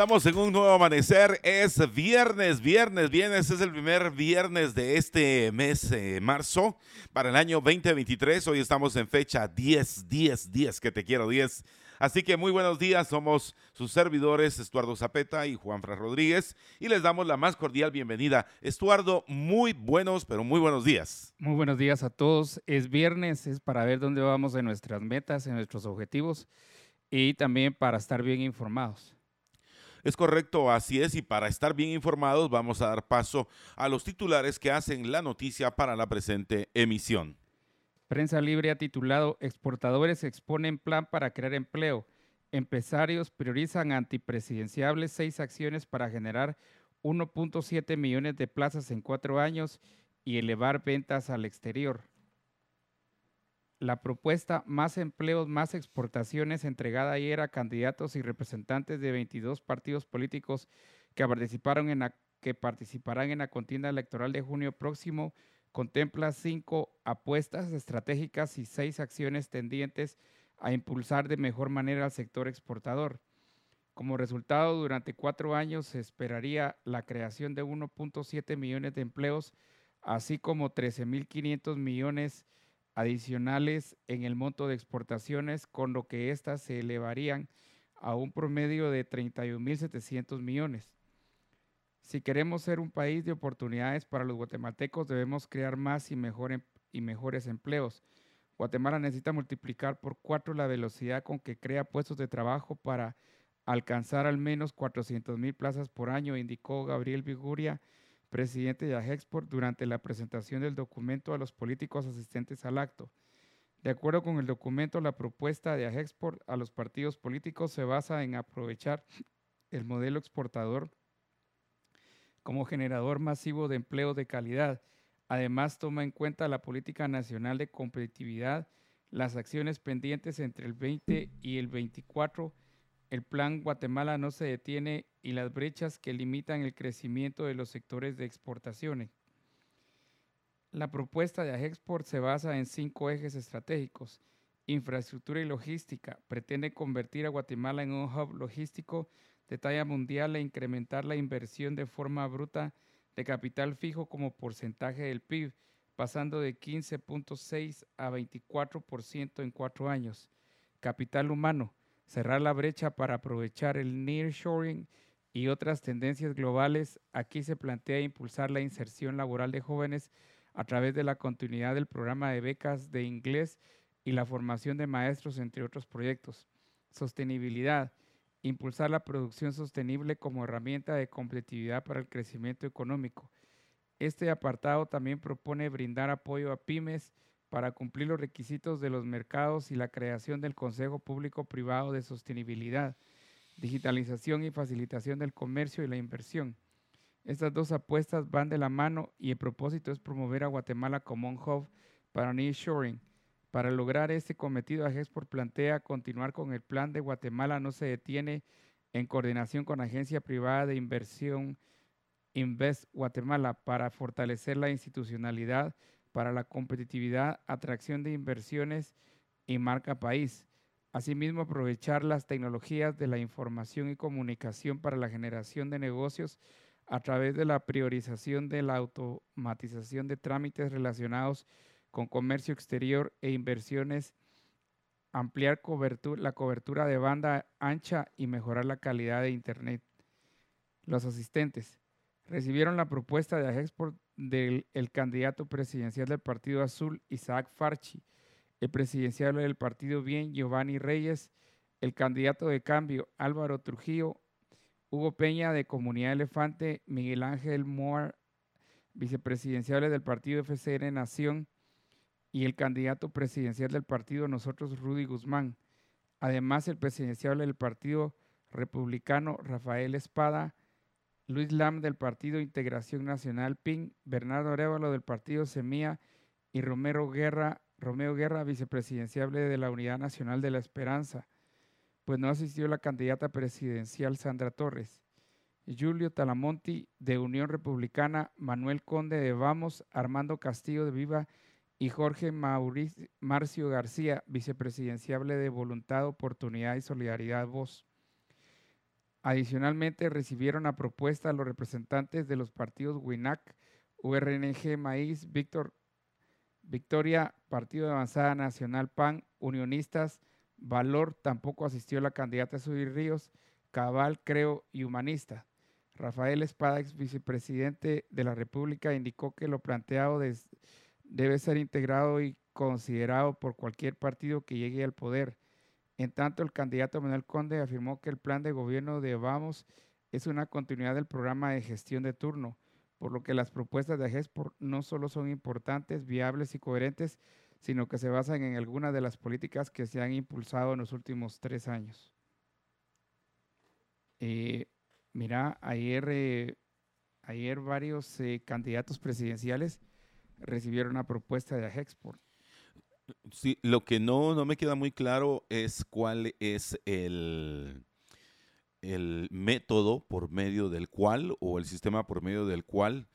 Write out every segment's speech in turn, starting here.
Estamos en un nuevo amanecer. Es viernes, viernes, viernes. Es el primer viernes de este mes, eh, marzo, para el año 2023. Hoy estamos en fecha 10, 10, 10, que te quiero 10. Así que muy buenos días. Somos sus servidores, Estuardo Zapeta y Juan Fran Rodríguez. Y les damos la más cordial bienvenida. Estuardo, muy buenos, pero muy buenos días. Muy buenos días a todos. Es viernes, es para ver dónde vamos en nuestras metas, en nuestros objetivos y también para estar bien informados. Es correcto, así es, y para estar bien informados vamos a dar paso a los titulares que hacen la noticia para la presente emisión. Prensa Libre ha titulado Exportadores exponen plan para crear empleo. Empresarios priorizan antipresidenciables seis acciones para generar 1.7 millones de plazas en cuatro años y elevar ventas al exterior la propuesta Más empleos, más exportaciones entregada ayer a candidatos y representantes de 22 partidos políticos que participaron en que participarán en la contienda electoral de junio próximo contempla cinco apuestas estratégicas y seis acciones tendientes a impulsar de mejor manera al sector exportador. Como resultado, durante cuatro años se esperaría la creación de 1.7 millones de empleos, así como 13.500 millones de adicionales en el monto de exportaciones, con lo que éstas se elevarían a un promedio de 31.700 millones. Si queremos ser un país de oportunidades para los guatemaltecos, debemos crear más y, mejor, y mejores empleos. Guatemala necesita multiplicar por cuatro la velocidad con que crea puestos de trabajo para alcanzar al menos 400 mil plazas por año, indicó Gabriel Viguria, presidente de AGEXPORT, durante la presentación del documento a los políticos asistentes al acto. De acuerdo con el documento, la propuesta de AGEXPORT a los partidos políticos se basa en aprovechar el modelo exportador como generador masivo de empleo de calidad. Además, toma en cuenta la política nacional de competitividad, las acciones pendientes entre el 20 y el 24 el plan Guatemala no se detiene y las brechas que limitan el crecimiento de los sectores de exportaciones. La propuesta de Agexport se basa en cinco ejes estratégicos. Infraestructura y logística. Pretende convertir a Guatemala en un hub logístico de talla mundial e incrementar la inversión de forma bruta de capital fijo como porcentaje del PIB, pasando de 15.6 a 24% en cuatro años. Capital humano cerrar la brecha para aprovechar el nearshoring y otras tendencias globales, aquí se plantea impulsar la inserción laboral de jóvenes a través de la continuidad del programa de becas de inglés y la formación de maestros, entre otros proyectos. Sostenibilidad. Impulsar la producción sostenible como herramienta de competitividad para el crecimiento económico. Este apartado también propone brindar apoyo a pymes, para cumplir los requisitos de los mercados y la creación del Consejo Público Privado de Sostenibilidad, digitalización y facilitación del comercio y la inversión. Estas dos apuestas van de la mano y el propósito es promover a Guatemala como un hub para nearshoring. Para lograr este cometido, Agexport plantea continuar con el plan de Guatemala no se detiene en coordinación con la agencia privada de inversión Invest Guatemala para fortalecer la institucionalidad para la competitividad, atracción de inversiones y marca país. Asimismo, aprovechar las tecnologías de la información y comunicación para la generación de negocios a través de la priorización de la automatización de trámites relacionados con comercio exterior e inversiones, ampliar la cobertura de banda ancha y mejorar la calidad de Internet. Los asistentes recibieron la propuesta de Agexport del candidato presidencial del Partido Azul, Isaac Farchi, el presidencial del Partido Bien, Giovanni Reyes, el candidato de cambio, Álvaro Trujillo, Hugo Peña de Comunidad Elefante, Miguel Ángel Moore, vicepresidenciales del Partido FCN Nación, y el candidato presidencial del partido Nosotros, Rudy Guzmán. Además, el presidencial del Partido Republicano, Rafael Espada, Luis Lam del Partido Integración Nacional PIN, Bernardo Arevalo del Partido Semilla y Romero Guerra, Romeo Guerra, vicepresidenciable de la Unidad Nacional de la Esperanza, pues no asistió la candidata presidencial Sandra Torres. Julio Talamonti de Unión Republicana, Manuel Conde de Vamos, Armando Castillo de Viva y Jorge Mauricio, Marcio García, vicepresidenciable de Voluntad, Oportunidad y Solidaridad Voz. Adicionalmente, recibieron a propuesta los representantes de los partidos WINAC, URNG Maíz, Víctor, Victoria, Partido de Avanzada Nacional PAN, Unionistas, Valor, tampoco asistió la candidata Subir Ríos, Cabal, Creo y Humanista. Rafael Espada, ex vicepresidente de la República, indicó que lo planteado debe ser integrado y considerado por cualquier partido que llegue al poder. En tanto, el candidato Manuel Conde afirmó que el plan de gobierno de Vamos es una continuidad del programa de gestión de turno, por lo que las propuestas de AGESPOR no solo son importantes, viables y coherentes, sino que se basan en algunas de las políticas que se han impulsado en los últimos tres años. Eh, mira, ayer, eh, ayer varios eh, candidatos presidenciales recibieron una propuesta de AGEXPOR. Sí, lo que no, no me queda muy claro es cuál es el, el método por medio del cual o el sistema por medio del cual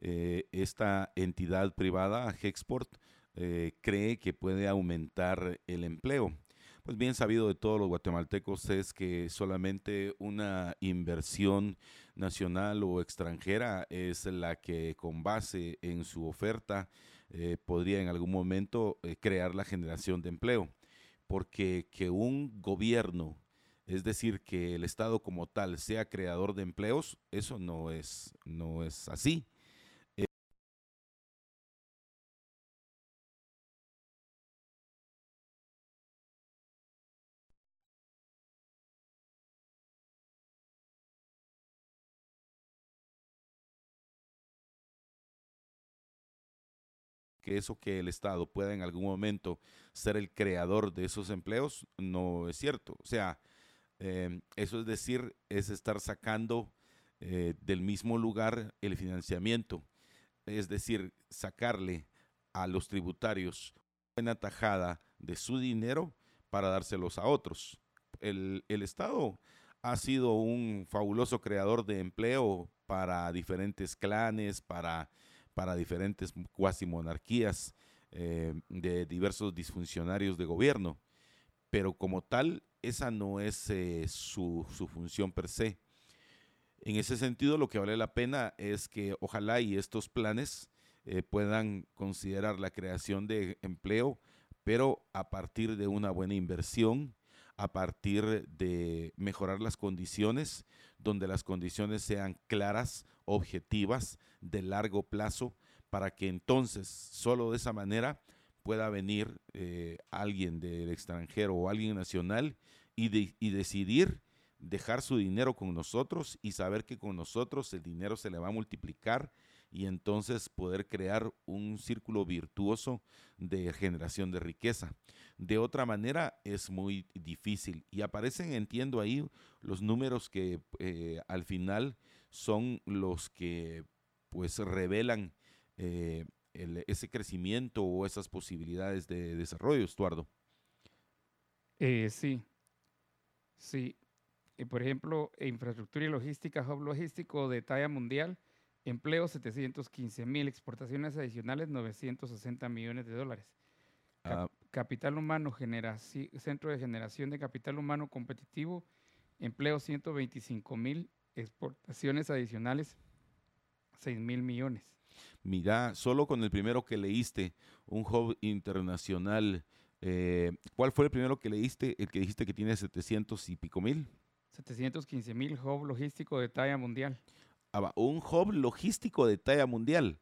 eh, esta entidad privada, Hexport, eh, cree que puede aumentar el empleo. Pues bien sabido de todos los guatemaltecos es que solamente una inversión nacional o extranjera es la que con base en su oferta eh, podría en algún momento eh, crear la generación de empleo. Porque que un gobierno, es decir, que el Estado como tal sea creador de empleos, eso no es, no es así. Eso que el Estado pueda en algún momento ser el creador de esos empleos no es cierto. O sea, em, eso es decir, es estar sacando eh, del mismo lugar el financiamiento, es decir, sacarle a los tributarios una tajada de su dinero para dárselos a otros. El, el Estado ha sido un fabuloso creador de empleo para diferentes clanes, para para diferentes cuasi monarquías eh, de diversos disfuncionarios de gobierno, pero como tal, esa no es eh, su, función per se. En ese sentido, lo que vale la pena es que ojalá y estos planes eh, puedan considerar la creación de empleo, pero a partir de una buena inversión, a partir de mejorar las condiciones, donde las condiciones sean claras, objetivas, de largo plazo, para que entonces solo de esa manera pueda venir eh, alguien del extranjero o alguien nacional y, y decidir dejar su dinero con nosotros y saber que con nosotros el dinero se le va a multiplicar y entonces poder crear un círculo virtuoso de generación de riqueza. De otra manera es muy difícil y aparecen, entiendo ahí, los números que eh, al final son los que pues revelan eh, ese crecimiento o esas posibilidades de desarrollo, Estuardo. Eh, sí, sí. por ejemplo, infraestructura y logística, hub logístico de talla mundial, empleo 715 mil, exportaciones adicionales 960 millones de dólares. Ah. Capital humano, centro de generación de capital humano competitivo, empleo 125 mil, exportaciones adicionales 6 mil millones. Mira, solo con el primero que leíste, un hub internacional, eh, ¿cuál fue el primero que leíste? El que dijiste que tiene 700 y pico mil. 715 mil hub logístico de talla mundial. Ah, un hub logístico de talla mundial.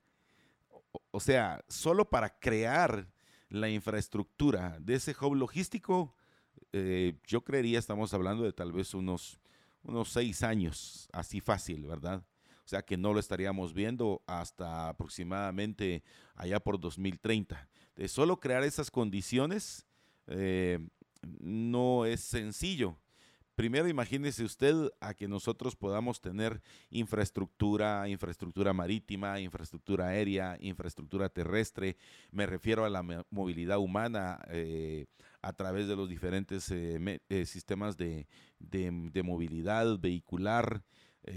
O, sea, solo para crear la infraestructura de ese hub logístico, eh, yo creería estamos hablando de tal vez unos, unos seis años, así fácil, ¿verdad? O sea que no lo estaríamos viendo hasta aproximadamente allá por 2030. De solo crear esas condiciones eh, no es sencillo, primero imagínese usted a que nosotros podamos tener infraestructura, infraestructura marítima, infraestructura aérea, infraestructura terrestre. Me refiero a la movilidad humana eh, a través de los diferentes eh, eh, sistemas de, de, movilidad vehicular.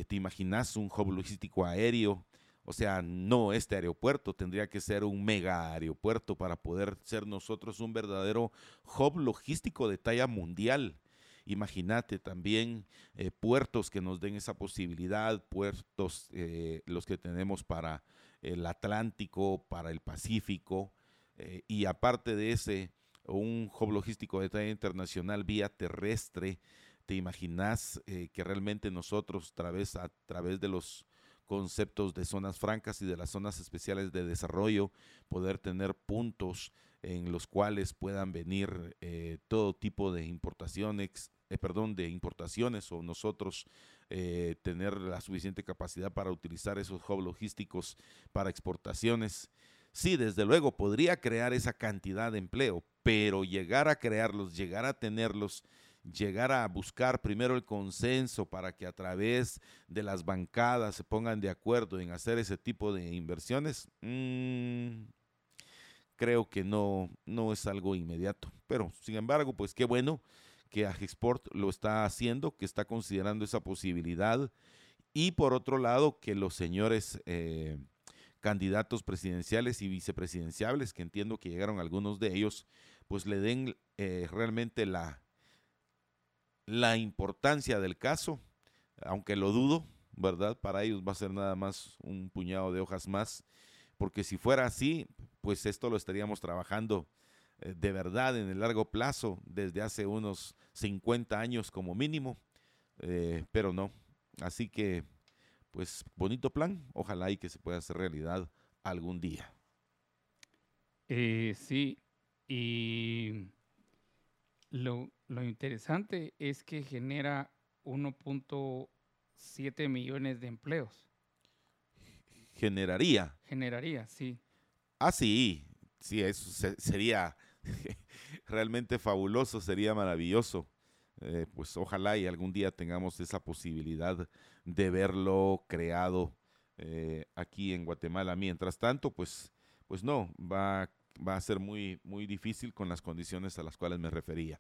¿Te imaginas un hub logístico aéreo? O sea, no este aeropuerto, tendría que ser un mega aeropuerto para poder ser nosotros un verdadero hub logístico de talla mundial. Imagínate también eh, puertos que nos den esa posibilidad, puertos eh, los que tenemos para el Atlántico, para el Pacífico, eh, y aparte de ese, un hub logístico de talla internacional vía terrestre. ¿Te imaginas que realmente nosotros, a través, a través de los conceptos de zonas francas y de las zonas especiales de desarrollo, poder tener puntos en los cuales puedan venir eh, todo tipo de importaciones, eh, perdón, de importaciones o nosotros eh, tener la suficiente capacidad para utilizar esos hubs logísticos para exportaciones. Sí, desde luego podría crear esa cantidad de empleo, pero llegar a crearlos, llegar a tenerlos, llegar a buscar primero el consenso para que a través de las bancadas se pongan de acuerdo en hacer ese tipo de inversiones, mm, creo que no, no es algo inmediato. Pero, sin embargo, pues qué bueno que Agexport lo está haciendo, que está considerando esa posibilidad. Y por otro lado, que los señores eh, candidatos presidenciales y vicepresidenciales, que entiendo que llegaron algunos de ellos, pues le den eh, realmente la, la importancia del caso, aunque lo dudo, ¿verdad? Para ellos va a ser nada más un puñado de hojas más, porque si fuera así, pues esto lo estaríamos trabajando de verdad en el largo plazo desde hace unos 50 años como mínimo, eh, pero no. Así que, pues bonito plan, ojalá y que se pueda hacer realidad algún día. Eh, sí, y lo, lo interesante es que genera 1.7 millones de empleos. Generaría. Generaría, sí. Ah, sí, sí, eso sería realmente fabuloso, sería maravilloso. Eh, pues ojalá y algún día tengamos esa posibilidad de verlo creado eh, aquí en Guatemala. Mientras tanto, pues, pues no, va, va a ser muy, muy difícil con las condiciones a las cuales me refería.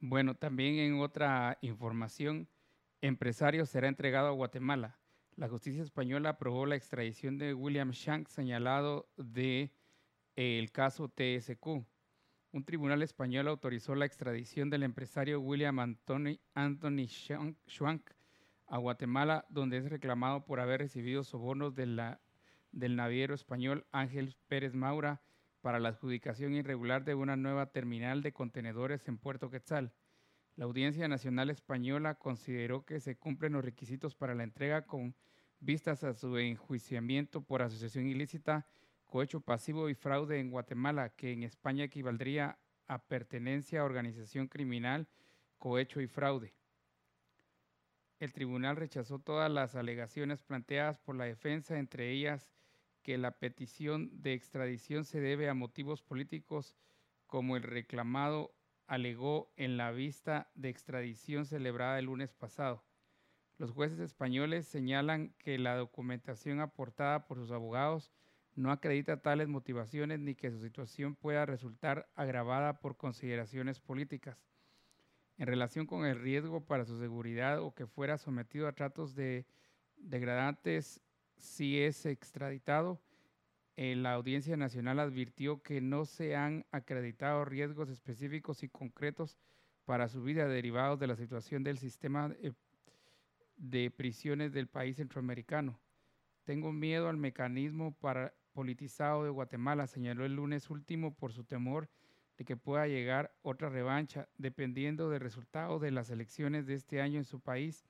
Bueno, también en otra información, empresario será entregado a Guatemala. La justicia española aprobó la extradición de William Shank señalado de el caso TSQ. Un tribunal español autorizó la extradición del empresario William Anthony, Shank a Guatemala, donde es reclamado por haber recibido sobornos del naviero español Ángel Pérez Maura para la adjudicación irregular de una nueva terminal de contenedores en Puerto Quetzal. La Audiencia Nacional Española consideró que se cumplen los requisitos para la entrega con vistas a su enjuiciamiento por asociación ilícita, cohecho pasivo y fraude en Guatemala, que en España equivaldría a pertenencia a organización criminal, cohecho y fraude. El tribunal rechazó todas las alegaciones planteadas por la defensa, entre ellas que la petición de extradición se debe a motivos políticos como el reclamado alegó en la vista de extradición celebrada el lunes pasado. Los jueces españoles señalan que la documentación aportada por sus abogados no acredita tales motivaciones ni que su situación pueda resultar agravada por consideraciones políticas. En relación con el riesgo para su seguridad o que fuera sometido a tratos de degradantes si es extraditado, eh, la Audiencia Nacional advirtió que no se han acreditado riesgos específicos y concretos para su vida derivados de la situación del sistema de prisiones del país centroamericano. Tengo miedo al mecanismo para politizado de Guatemala, señaló el lunes último por su temor de que pueda llegar otra revancha, dependiendo del resultado de las elecciones de este año en su país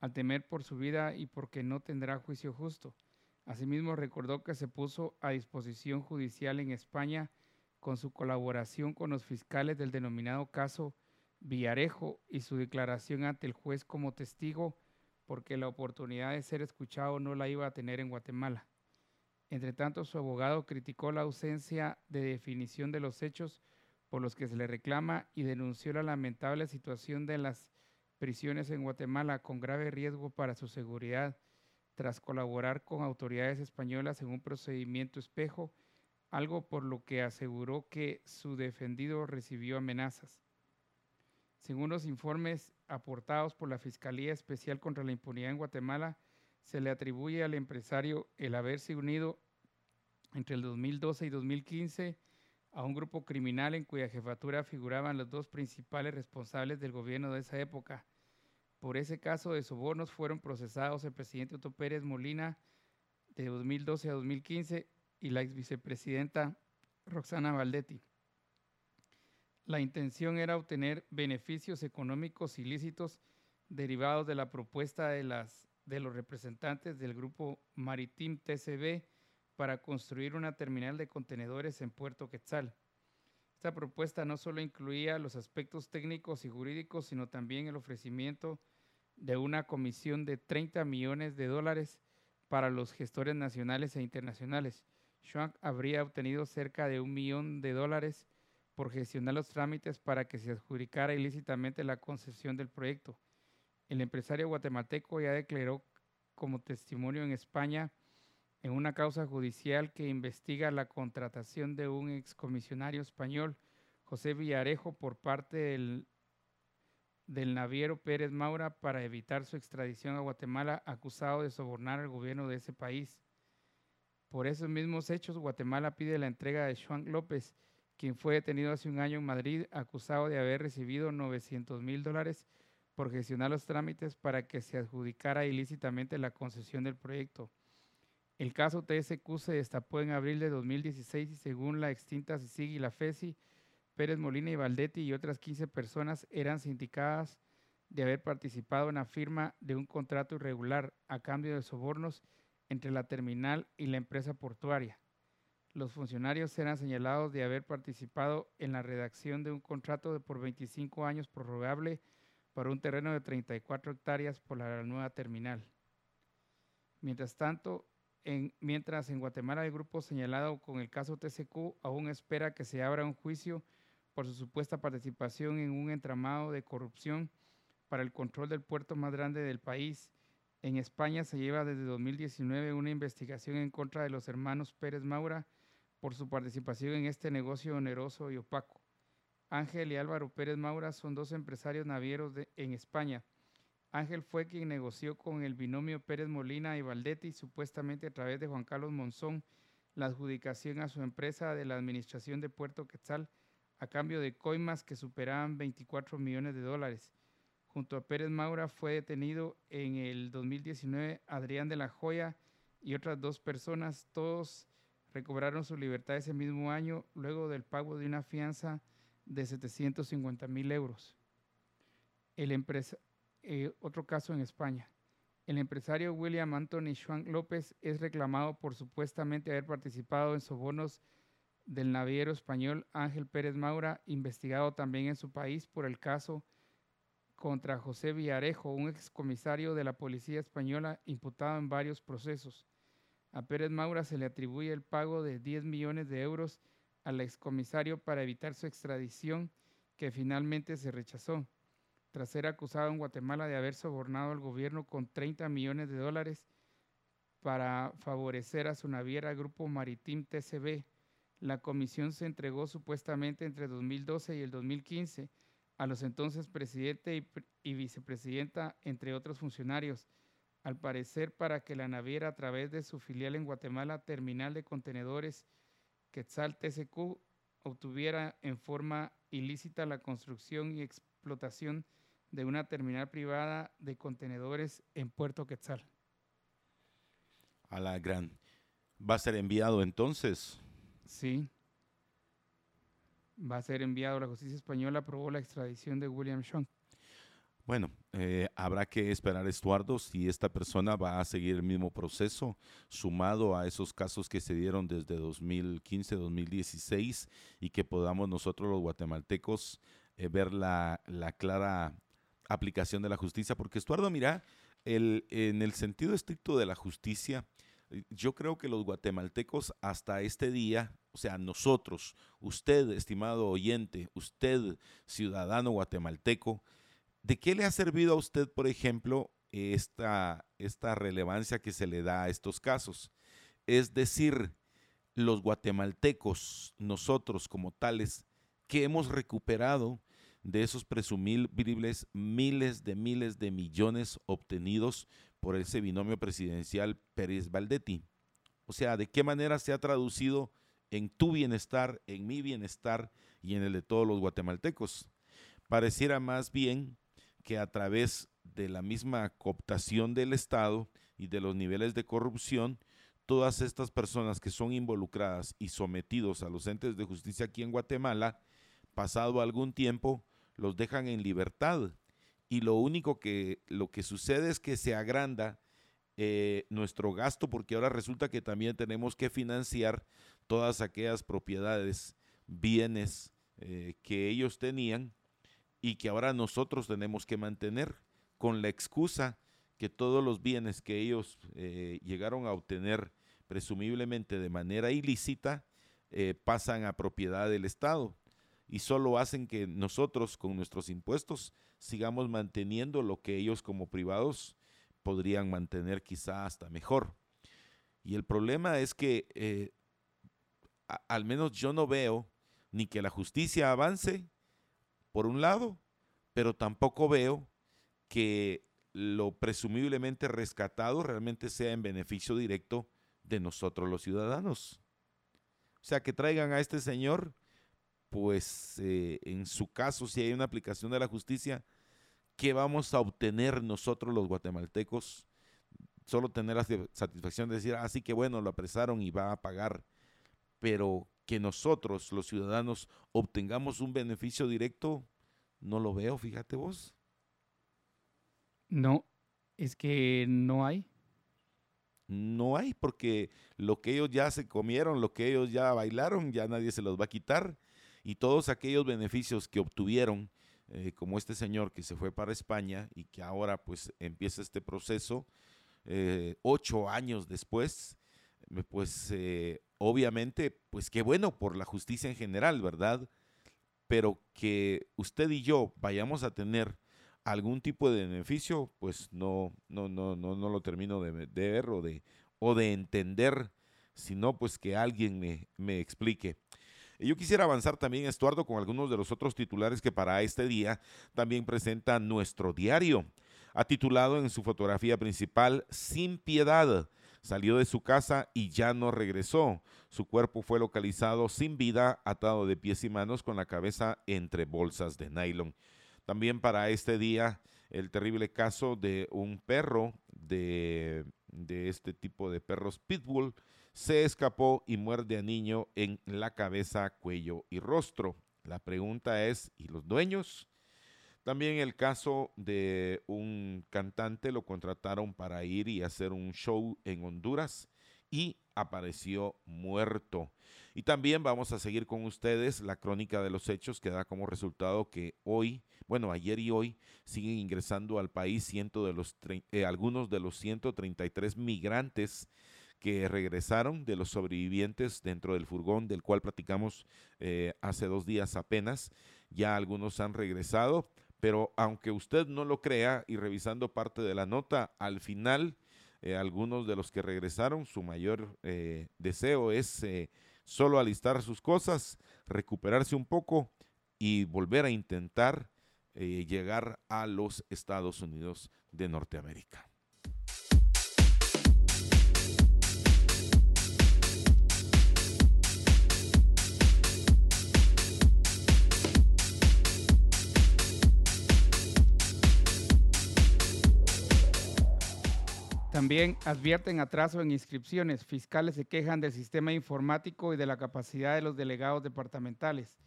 al temer por su vida y porque no tendrá juicio justo. Asimismo, recordó que se puso a disposición judicial en España con su colaboración con los fiscales del denominado caso Villarejo y su declaración ante el juez como testigo porque la oportunidad de ser escuchado no la iba a tener en Guatemala. Entre tanto, su abogado criticó la ausencia de definición de los hechos por los que se le reclama y denunció la lamentable situación de las prisiones en Guatemala con grave riesgo para su seguridad, tras colaborar con autoridades españolas en un procedimiento espejo, algo por lo que aseguró que su defendido recibió amenazas. Según los informes aportados por la Fiscalía Especial contra la Impunidad en Guatemala, se le atribuye al empresario el haberse unido entre el 2012 y 2015 a un grupo criminal en cuya jefatura figuraban los dos principales responsables del gobierno de esa época. Por ese caso de sobornos fueron procesados el presidente Otto Pérez Molina de 2012 a 2015 y la ex vicepresidenta Roxana Valdetti. La intención era obtener beneficios económicos ilícitos derivados de la propuesta de, las, de los representantes del grupo Maritim TCB para construir una terminal de contenedores en Puerto Quetzal. Esta propuesta no solo incluía los aspectos técnicos y jurídicos, sino también el ofrecimiento de una comisión de 30 millones de dólares para los gestores nacionales e internacionales. Schwank habría obtenido cerca de un millón de dólares por gestionar los trámites para que se adjudicara ilícitamente la concesión del proyecto. El empresario guatemalteco ya declaró como testimonio en España en una causa judicial que investiga la contratación de un excomisionario español, José Villarejo, por parte del, naviero Pérez Maura para evitar su extradición a Guatemala, acusado de sobornar al gobierno de ese país. Por esos mismos hechos, Guatemala pide la entrega de Juan López, quien fue detenido hace un año en Madrid, acusado de haber recibido 900 mil dólares por gestionar los trámites para que se adjudicara ilícitamente la concesión del proyecto. El caso TSQ se destapó en abril de 2016 y según la extinta CICIG y la FESI, Pérez Molina y Valdetti y otras 15 personas eran sindicadas de haber participado en la firma de un contrato irregular a cambio de sobornos entre la terminal y la empresa portuaria. Los funcionarios eran señalados de haber participado en la redacción de un contrato de por 25 años prorrogable para un terreno de 34 hectáreas por la nueva terminal. Mientras tanto, mientras en Guatemala el grupo señalado con el caso TCQ aún espera que se abra un juicio por su supuesta participación en un entramado de corrupción para el control del puerto más grande del país. En España se lleva desde 2019 una investigación en contra de los hermanos Pérez Maura por su participación en este negocio oneroso y opaco. Ángel y Álvaro Pérez Maura son dos empresarios navieros en España Ángel fue quien negoció con el binomio Pérez Molina y Valdetti, supuestamente a través de Juan Carlos Monzón, la adjudicación a su empresa de la Administración de Puerto Quetzal a cambio de coimas que superaban 24 millones de dólares. Junto a Pérez Maura fue detenido en el 2019 Adrián de la Joya y otras dos personas. Todos recobraron su libertad ese mismo año luego del pago de una fianza de 750 mil euros. El, empresa, eh, otro caso en España. El empresario William Anthony Schwank López es reclamado por supuestamente haber participado en sobornos del naviero español Ángel Pérez Maura, investigado también en su país por el caso contra José Villarejo, un excomisario de la policía española imputado en varios procesos. A Pérez Maura se le atribuye el pago de 10 millones de euros al excomisario para evitar su extradición, que finalmente se rechazó tras ser acusado en Guatemala de haber sobornado al gobierno con 30 millones de dólares para favorecer a su naviera Grupo Maritim TCB. La comisión se entregó supuestamente entre 2012 y el 2015 a los entonces presidente y, vicepresidenta, entre otros funcionarios, al parecer para que la naviera a través de su filial en Guatemala, Terminal de Contenedores Quetzal TCQ, obtuviera en forma ilícita la construcción y explotación de una terminal privada de contenedores en Puerto Quetzal. A la gran. ¿Va a ser enviado entonces? Sí. Va a ser enviado. La justicia española aprobó la extradición de William Sean. Bueno, eh, habrá que esperar, Estuardo, si esta persona va a seguir el mismo proceso, sumado a esos casos que se dieron desde 2015, 2016, y que podamos nosotros los guatemaltecos eh, ver la, la clara aplicación de la justicia, porque Estuardo, mira, el, en el sentido estricto de la justicia, Yo creo que los guatemaltecos hasta este día, o sea, nosotros, usted, estimado oyente, usted, ciudadano guatemalteco, ¿de qué le ha servido a usted, por ejemplo, esta, esta relevancia que se le da a estos casos? Es decir, los guatemaltecos, nosotros como tales, que hemos recuperado de esos presumibles miles de miles de millones obtenidos por ese binomio presidencial Pérez-Valdetti. O sea, ¿de qué manera se ha traducido en tu bienestar, en mi bienestar y en el de todos los guatemaltecos? Pareciera más bien que a través de la misma cooptación del Estado y de los niveles de corrupción, todas estas personas que son involucradas y sometidos a los entes de justicia aquí en Guatemala, pasado algún tiempo, los dejan en libertad. Y lo único que, lo que sucede es que se agranda eh, nuestro gasto porque ahora resulta que también tenemos que financiar todas aquellas propiedades, bienes eh, que ellos tenían y que ahora nosotros tenemos que mantener con la excusa que todos los bienes que ellos eh, llegaron a obtener presumiblemente de manera ilícita pasan a propiedad del Estado y solo hacen que nosotros con nuestros impuestos sigamos manteniendo lo que ellos como privados podrían mantener quizá hasta mejor. Y el problema es que eh, al menos yo no veo ni que la justicia avance, por un lado, pero tampoco veo que lo presumiblemente rescatado realmente sea en beneficio directo de nosotros los ciudadanos. O sea, que traigan a este señor pues eh, en su caso, si hay una aplicación de la justicia, ¿qué vamos a obtener nosotros los guatemaltecos? Solo tener la satisfacción de decir, así ah, que bueno, lo apresaron y va a pagar, pero que nosotros, los ciudadanos, obtengamos un beneficio directo, no lo veo, fíjate vos. No, es que no hay. No hay, porque lo que ellos ya se comieron, lo que ellos ya bailaron, ya nadie se los va a quitar y todos aquellos beneficios que obtuvieron, eh, como este señor que se fue para España y que ahora pues empieza este proceso, eh, ocho años después, eh, pues obviamente, pues qué bueno por la justicia en general, ¿verdad? Pero que usted y yo vayamos a tener algún tipo de beneficio, pues no, no, no, no, no lo termino de, ver o de, o de entender, sino pues que alguien me, me explique. Y yo quisiera avanzar también, Estuardo, con algunos de los otros titulares que para este día también presenta nuestro diario. Ha titulado en su fotografía principal Sin piedad. Salió de su casa y ya no regresó. Su cuerpo fue localizado sin vida, atado de pies y manos con la cabeza entre bolsas de nylon. También para este día, el terrible caso de un perro de, de este tipo de perros pitbull se escapó y muerde a niño en la cabeza, cuello y rostro. La pregunta es, ¿y los dueños? También el caso de un cantante lo contrataron para ir y hacer un show en Honduras y apareció muerto. Y también vamos a seguir con ustedes la crónica de los hechos que da como resultado que hoy, bueno, ayer y hoy siguen ingresando al país ciento de los, eh, algunos de los 133 migrantes que regresaron de los sobrevivientes dentro del furgón del cual platicamos eh, hace dos días apenas. Ya algunos han regresado, pero aunque usted no lo crea y revisando parte de la nota, al final eh, algunos de los que regresaron, su mayor eh, deseo es solo alistar sus cosas, recuperarse un poco y volver a intentar llegar a los Estados Unidos de Norteamérica. También advierten atraso en inscripciones. Fiscales se quejan del sistema informático y de la capacidad de los delegados departamentales.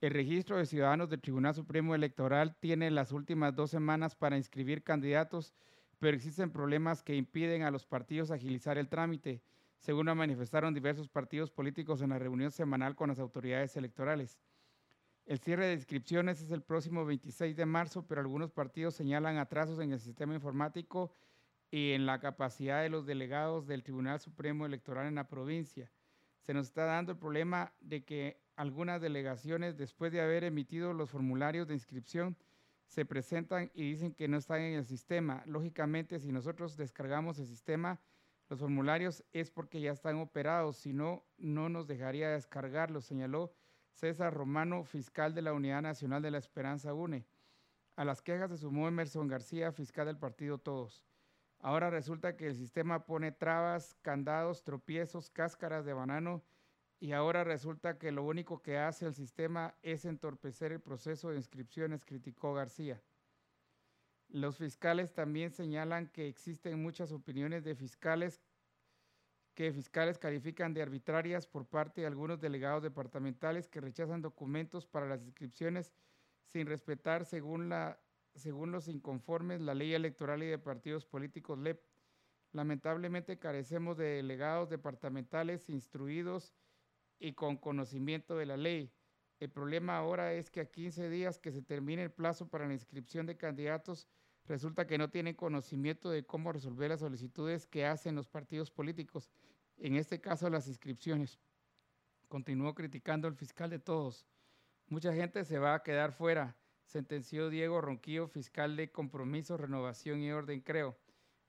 El registro de ciudadanos del Tribunal Supremo Electoral tiene las últimas dos semanas para inscribir candidatos, pero existen problemas que impiden a los partidos agilizar el trámite, según manifestaron diversos partidos políticos en la reunión semanal con las autoridades electorales. El cierre de inscripciones es el próximo 26 de marzo, pero algunos partidos señalan atrasos en el sistema informático en la capacidad de los delegados del Tribunal Supremo Electoral en la provincia. Se nos está dando el problema de que algunas delegaciones, después de haber emitido los formularios de inscripción, se presentan y dicen que no están en el sistema. Lógicamente, si nosotros descargamos el sistema, los formularios es porque ya están operados, si no, no nos dejaría descargarlos, señaló César Romano, fiscal de la Unidad Nacional de la Esperanza UNE. A las quejas se sumó Emerson García, fiscal del partido Todos. Ahora resulta que el sistema pone trabas, candados, tropiezos, cáscaras de banano y ahora resulta que lo único que hace el sistema es entorpecer el proceso de inscripciones, criticó García. Los fiscales también señalan que existen muchas opiniones de fiscales que fiscales califican de arbitrarias por parte de algunos delegados departamentales que rechazan documentos para las inscripciones sin respetar, según, la, según los inconformes, la ley electoral y de partidos políticos LEP. Lamentablemente carecemos de delegados departamentales instruidos y con conocimiento de la ley. El problema ahora es que a 15 días que se termine el plazo para la inscripción de candidatos, resulta que no tienen conocimiento de cómo resolver las solicitudes que hacen los partidos políticos, en este caso las inscripciones. Continuó criticando el fiscal de todos. Mucha gente se va a quedar fuera, sentenció Diego Ronquillo, fiscal de Compromiso, Renovación y Orden, creo.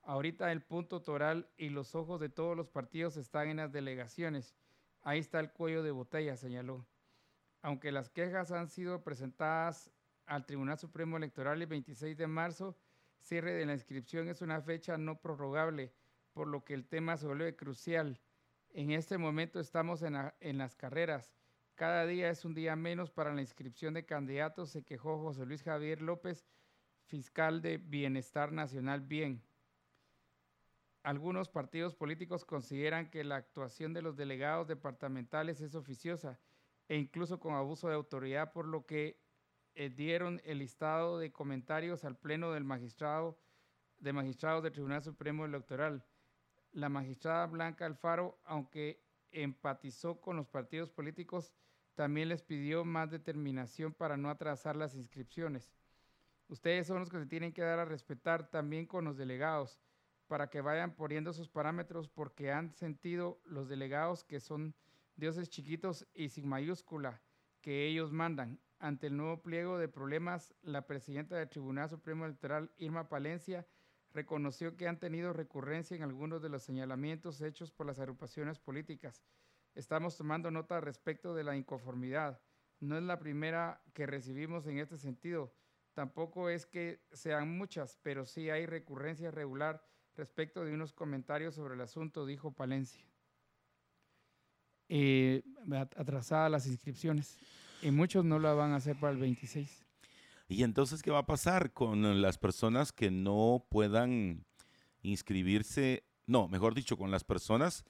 Ahorita el punto toral y los ojos de todos los partidos están en las delegaciones. Ahí está el cuello de botella, señaló. Aunque las quejas han sido presentadas al Tribunal Supremo Electoral el 26 de marzo, cierre de la inscripción es una fecha no prorrogable, por lo que el tema se vuelve crucial. En este momento estamos en, en las carreras. Cada día es un día menos para la inscripción de candidatos, se quejó José Luis Javier López, fiscal de Bienestar Nacional Bien. Algunos partidos políticos consideran que la actuación de los delegados departamentales es oficiosa e incluso con abuso de autoridad, por lo que eh, dieron el listado de comentarios al Pleno del Magistrado de Magistrados del Tribunal Supremo Electoral. La magistrada Blanca Alfaro, aunque empatizó con los partidos políticos, también les pidió más determinación para no atrasar las inscripciones. Ustedes son los que se tienen que dar a respetar también con los delegados para que vayan poniendo sus parámetros porque han sentido los delegados que son dioses chiquitos y sin mayúscula que ellos mandan ante el nuevo pliego de problemas, la presidenta del Tribunal Supremo Electoral, Irma Palencia, reconoció que han tenido recurrencia en algunos de los señalamientos hechos por las agrupaciones políticas. Estamos tomando nota respecto de la inconformidad. No es la primera que recibimos en este sentido. Tampoco es que sean muchas, pero sí hay recurrencia regular respecto de unos comentarios sobre el asunto, dijo Palencia. Eh, atrasadas las inscripciones. Y muchos no la van a hacer para el 26. ¿Y entonces qué va a pasar con las personas que no puedan inscribirse? No, mejor dicho, con las personas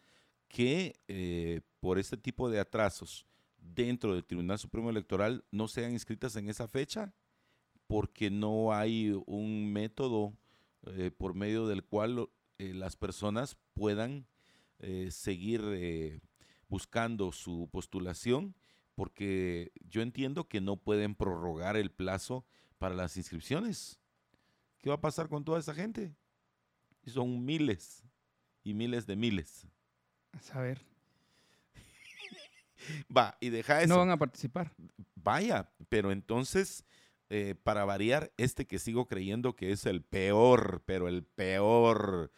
que eh, por este tipo de atrasos dentro del Tribunal Supremo Electoral no sean inscritas en esa fecha, porque no hay un método eh, por medio del cual eh, las personas puedan seguir buscando su postulación porque yo entiendo que no pueden prorrogar el plazo para las inscripciones. ¿Qué va a pasar con toda esa gente? Y son miles y miles de miles. A saber. Va, y deja eso. No van a participar. Vaya, pero entonces, eh, para variar, este que sigo creyendo que es el peor, pero el peor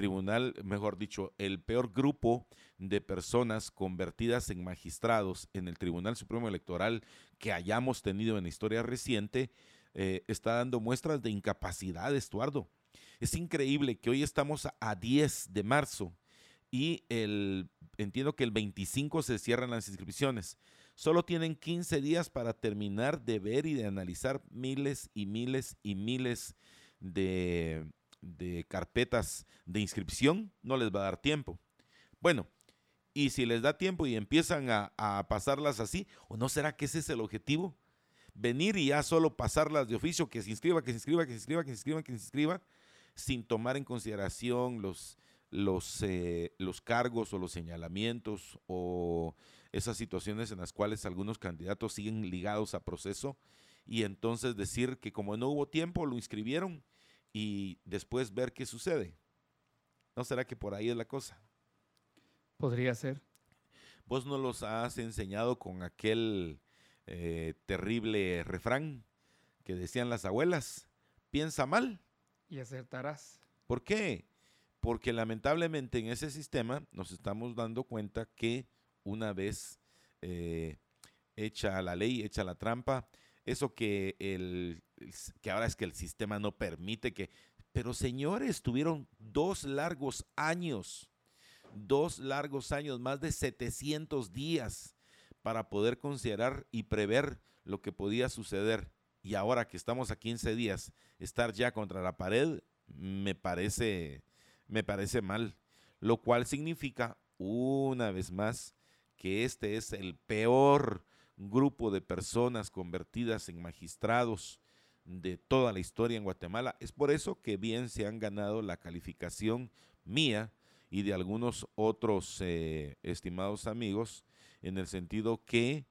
tribunal, mejor dicho, el peor grupo de personas convertidas en magistrados en el Tribunal Supremo Electoral que hayamos tenido en la historia reciente, eh, está dando muestras de incapacidad, Estuardo. Es increíble que hoy estamos a 10 de marzo y el, entiendo que el 25 se cierran las inscripciones. Solo tienen 15 días para terminar de ver y de analizar miles y miles y miles de, de carpetas de inscripción, no les va a dar tiempo. Bueno, y si les da tiempo y empiezan a, pasarlas así, ¿o no será que ese es el objetivo? Venir y ya solo pasarlas de oficio, que se inscriba, que se inscriba, que se inscriba, que se inscriba, que se inscriba, sin tomar en consideración los, los, eh, los cargos o los señalamientos o esas situaciones en las cuales algunos candidatos siguen ligados a proceso y entonces decir que como no hubo tiempo lo inscribieron y después ver qué sucede. ¿No será que por ahí es la cosa? Podría ser. Vos no los has enseñado con aquel eh, terrible refrán que decían las abuelas, piensa mal. Y acertarás. ¿Por qué? Porque lamentablemente en ese sistema nos estamos dando cuenta que una vez eh, hecha la ley, hecha la trampa, eso que, el, que ahora es que el sistema no permite que... Pero señores, tuvieron dos largos años, dos largos años, más de 700 días para poder considerar y prever lo que podía suceder. Y ahora que estamos a 15 días, estar ya contra la pared me parece, me parece mal. Lo cual significa, una vez más, que este es el peor grupo de personas convertidas en magistrados de toda la historia en Guatemala. Es por eso que bien se han ganado la calificación mía y de algunos otros eh, estimados amigos, en el sentido que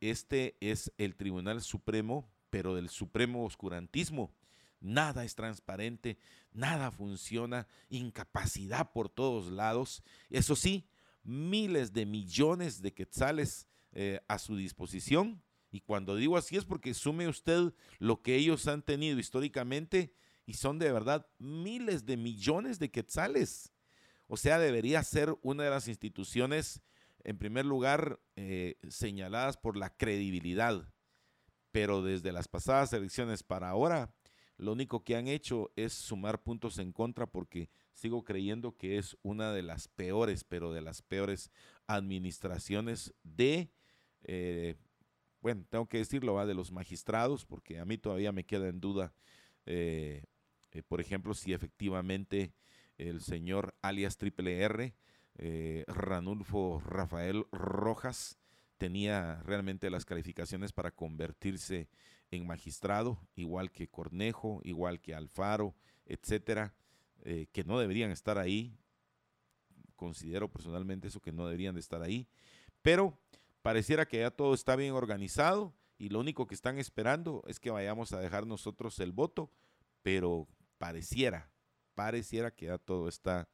este es el Tribunal Supremo, pero del Supremo Oscurantismo. Nada es transparente, nada funciona, incapacidad por todos lados. Eso sí, miles de millones de quetzales eh, a su disposición. Y cuando digo así es porque sume usted lo que ellos han tenido históricamente y son de verdad miles de millones de quetzales. O sea, debería ser una de las instituciones, en primer lugar, eh, señaladas por la credibilidad. Pero desde las pasadas elecciones para ahora, lo único que han hecho es sumar puntos en contra porque sigo creyendo que es una de las peores, pero de las peores administraciones de eh, bueno, tengo que decirlo, va de los magistrados, porque a mí todavía me queda en duda, eh, eh, por ejemplo, si efectivamente el señor alias Triple R, Ranulfo Rafael Rojas, tenía realmente las calificaciones para convertirse en magistrado, igual que Cornejo, igual que Alfaro, etcétera, que no deberían estar ahí. Considero personalmente eso que no deberían de estar ahí. Pero Pareciera que ya todo está bien organizado y lo único que están esperando es que vayamos a dejar nosotros el voto, pero pareciera, pareciera que ya todo está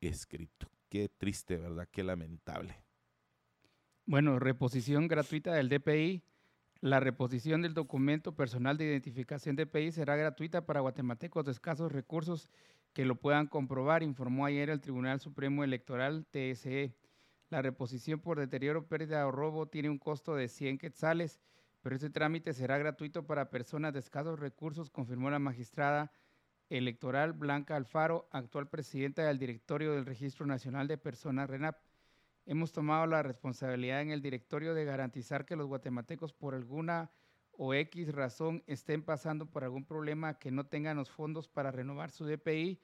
escrito. Qué triste, ¿verdad? Qué lamentable. Bueno, reposición gratuita del DPI. La reposición del documento personal de identificación DPI será gratuita para guatemaltecos de escasos recursos que lo puedan comprobar, informó ayer el Tribunal Supremo Electoral TSE. La reposición por deterioro, pérdida o robo tiene un costo de 100 quetzales, pero este trámite será gratuito para personas de escasos recursos, confirmó la magistrada electoral Blanca Alfaro, actual presidenta del directorio del Registro Nacional de Personas RENAP. Hemos tomado la responsabilidad en el directorio de garantizar que los guatemaltecos por alguna o X razón estén pasando por algún problema que no tengan los fondos para renovar su DPI,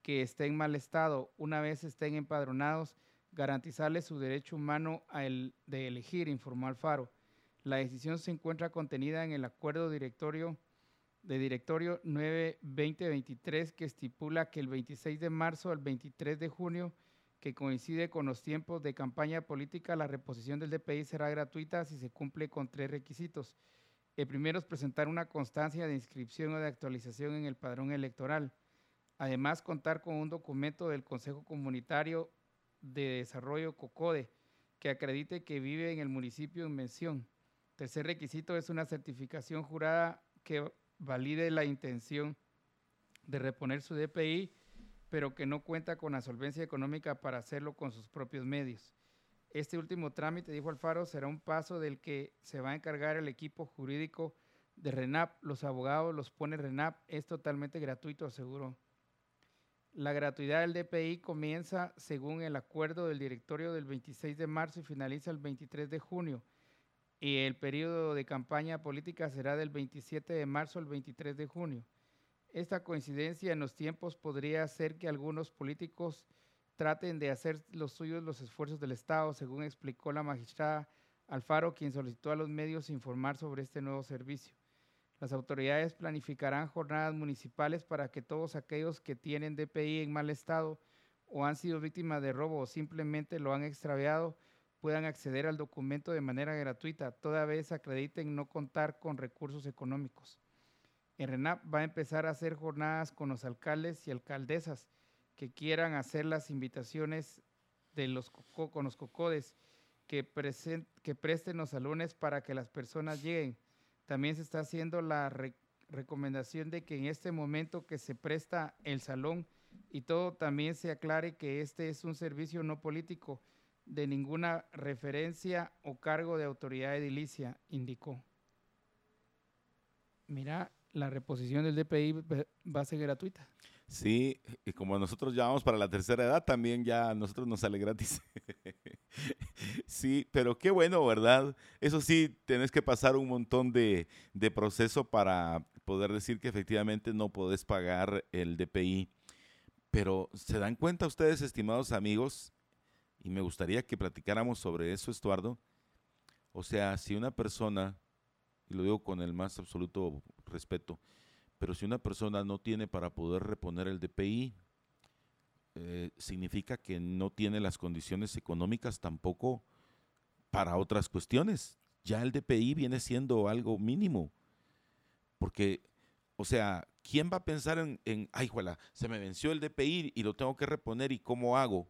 que esté en mal estado, una vez estén empadronados, garantizarles su derecho humano de elegir, informó Alfaro. La decisión se encuentra contenida en el acuerdo directorio de directorio 9-2023 que estipula que el 26 de marzo al 23 de junio, que coincide con los tiempos de campaña política, la reposición del DPI será gratuita si se cumple con tres requisitos. El primero es presentar una constancia de inscripción o de actualización en el padrón electoral. Además, contar con un documento del Consejo Comunitario de Desarrollo COCODE que acredite que vive en el municipio en mención. Tercer requisito es una certificación jurada que valide la intención de reponer su DPI, pero que no cuenta con la solvencia económica para hacerlo con sus propios medios. Este último trámite, dijo Alfaro, será un paso del que se va a encargar el equipo jurídico de RENAP. Los abogados los pone RENAP, es totalmente gratuito, aseguró. La gratuidad del DPI comienza según el acuerdo del directorio del 26 de marzo y finaliza el 23 de junio. Y el periodo de campaña política será del 27 de marzo al 23 de junio. Esta coincidencia en los tiempos podría hacer que algunos políticos traten de hacer los suyos los esfuerzos del Estado, según explicó la magistrada Alfaro, quien solicitó a los medios informar sobre este nuevo servicio. Las autoridades planificarán jornadas municipales para que todos aquellos que tienen DPI en mal estado o han sido víctimas de robo o simplemente lo han extraviado puedan acceder al documento de manera gratuita, toda vez acrediten no contar con recursos económicos. En RENAP va a empezar a hacer jornadas con los alcaldes y alcaldesas que quieran hacer las invitaciones de los con los cocodes que, que presten los salones para que las personas lleguen. También se está haciendo la recomendación de que en este momento que se presta el salón y todo también se aclare que este es un servicio no político de ninguna referencia o cargo de autoridad edilicia, indicó. Mira, la reposición del DPI va a ser gratuita. Sí, y como nosotros ya vamos para la tercera edad, también ya a nosotros nos sale gratis. sí, pero qué bueno, ¿verdad? Eso sí, tenés que pasar un montón de, de proceso para poder decir que efectivamente no podés pagar el DPI. Pero ¿se dan cuenta ustedes, estimados amigos? Y me gustaría que platicáramos sobre eso, Estuardo. O sea, si una persona, y lo digo con el más absoluto respeto, pero si una persona no tiene para poder reponer el DPI, eh, significa que no tiene las condiciones económicas tampoco para otras cuestiones. Ya el DPI viene siendo algo mínimo. Porque, o sea, ¿quién va a pensar en, en ay, juela, se me venció el DPI y lo tengo que reponer y cómo hago?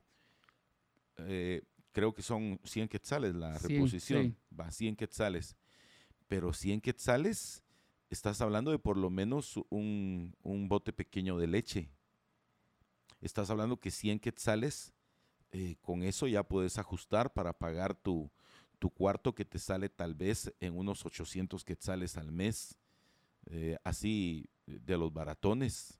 Eh, creo que son 100 quetzales la reposición, va 100 quetzales. Pero 100 quetzales estás hablando de por lo menos un, bote pequeño de leche. Estás hablando que 100 quetzales, eh, con eso ya puedes ajustar para pagar tu, tu, cuarto que te sale tal vez en unos 800 quetzales al mes, eh, así de los baratones.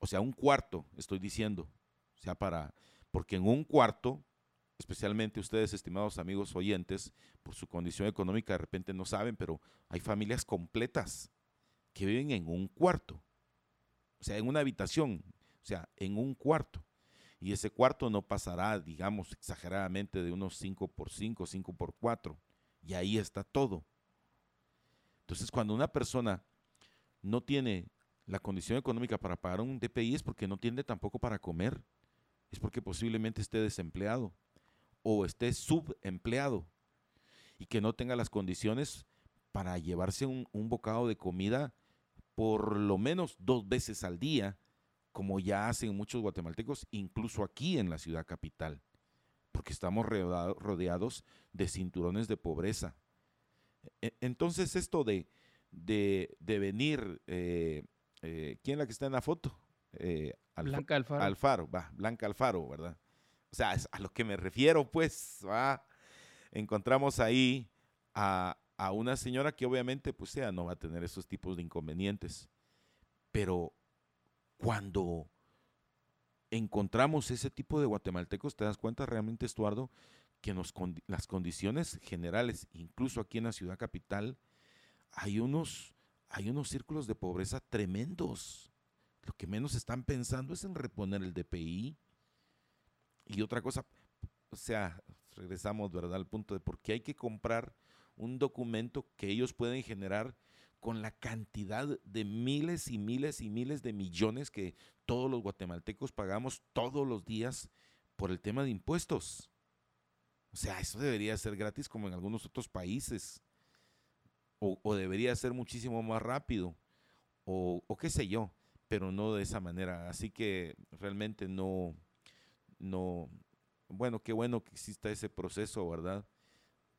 O sea, un cuarto, estoy diciendo. O sea, para, porque en un cuarto especialmente ustedes, estimados amigos oyentes, por su condición económica de repente no saben, pero hay familias completas que viven en un cuarto, o sea, en una habitación, o sea, en un cuarto. Y ese cuarto no pasará, digamos, exageradamente de unos 5 por 5, 5 por 4. Y ahí está todo. Entonces, cuando una persona no tiene la condición económica para pagar un DPI es porque no tiene tampoco para comer. Es porque posiblemente esté desempleado o esté subempleado y que no tenga las condiciones para llevarse un, bocado de comida por lo menos dos veces al día, como ya hacen muchos guatemaltecos, incluso aquí en la ciudad capital, porque estamos rodeados de cinturones de pobreza. E, entonces esto de, de, venir, eh, eh, ¿quién es la que está en la foto? Eh, Blanca Alfaro. Alfaro, va, Blanca Alfaro, ¿verdad? O sea, a lo que me refiero, pues, encontramos ahí a, una señora que obviamente, pues, sea, no va a tener esos tipos de inconvenientes. Pero cuando encontramos ese tipo de guatemaltecos, te das cuenta realmente, Estuardo, que las condiciones generales, incluso aquí en la ciudad capital, hay unos círculos de pobreza tremendos. Lo que menos están pensando es en reponer el DPI, y otra cosa, o sea, regresamos, ¿verdad? Al punto de por qué hay que comprar un documento que ellos pueden generar con la cantidad de miles y miles y miles de millones que todos los guatemaltecos pagamos todos los días por el tema de impuestos. O sea, eso debería ser gratis como en algunos otros países. O, debería ser muchísimo más rápido. O, o qué sé yo, pero no de esa manera. Así que realmente no, no, bueno, qué bueno que exista ese proceso, ¿verdad?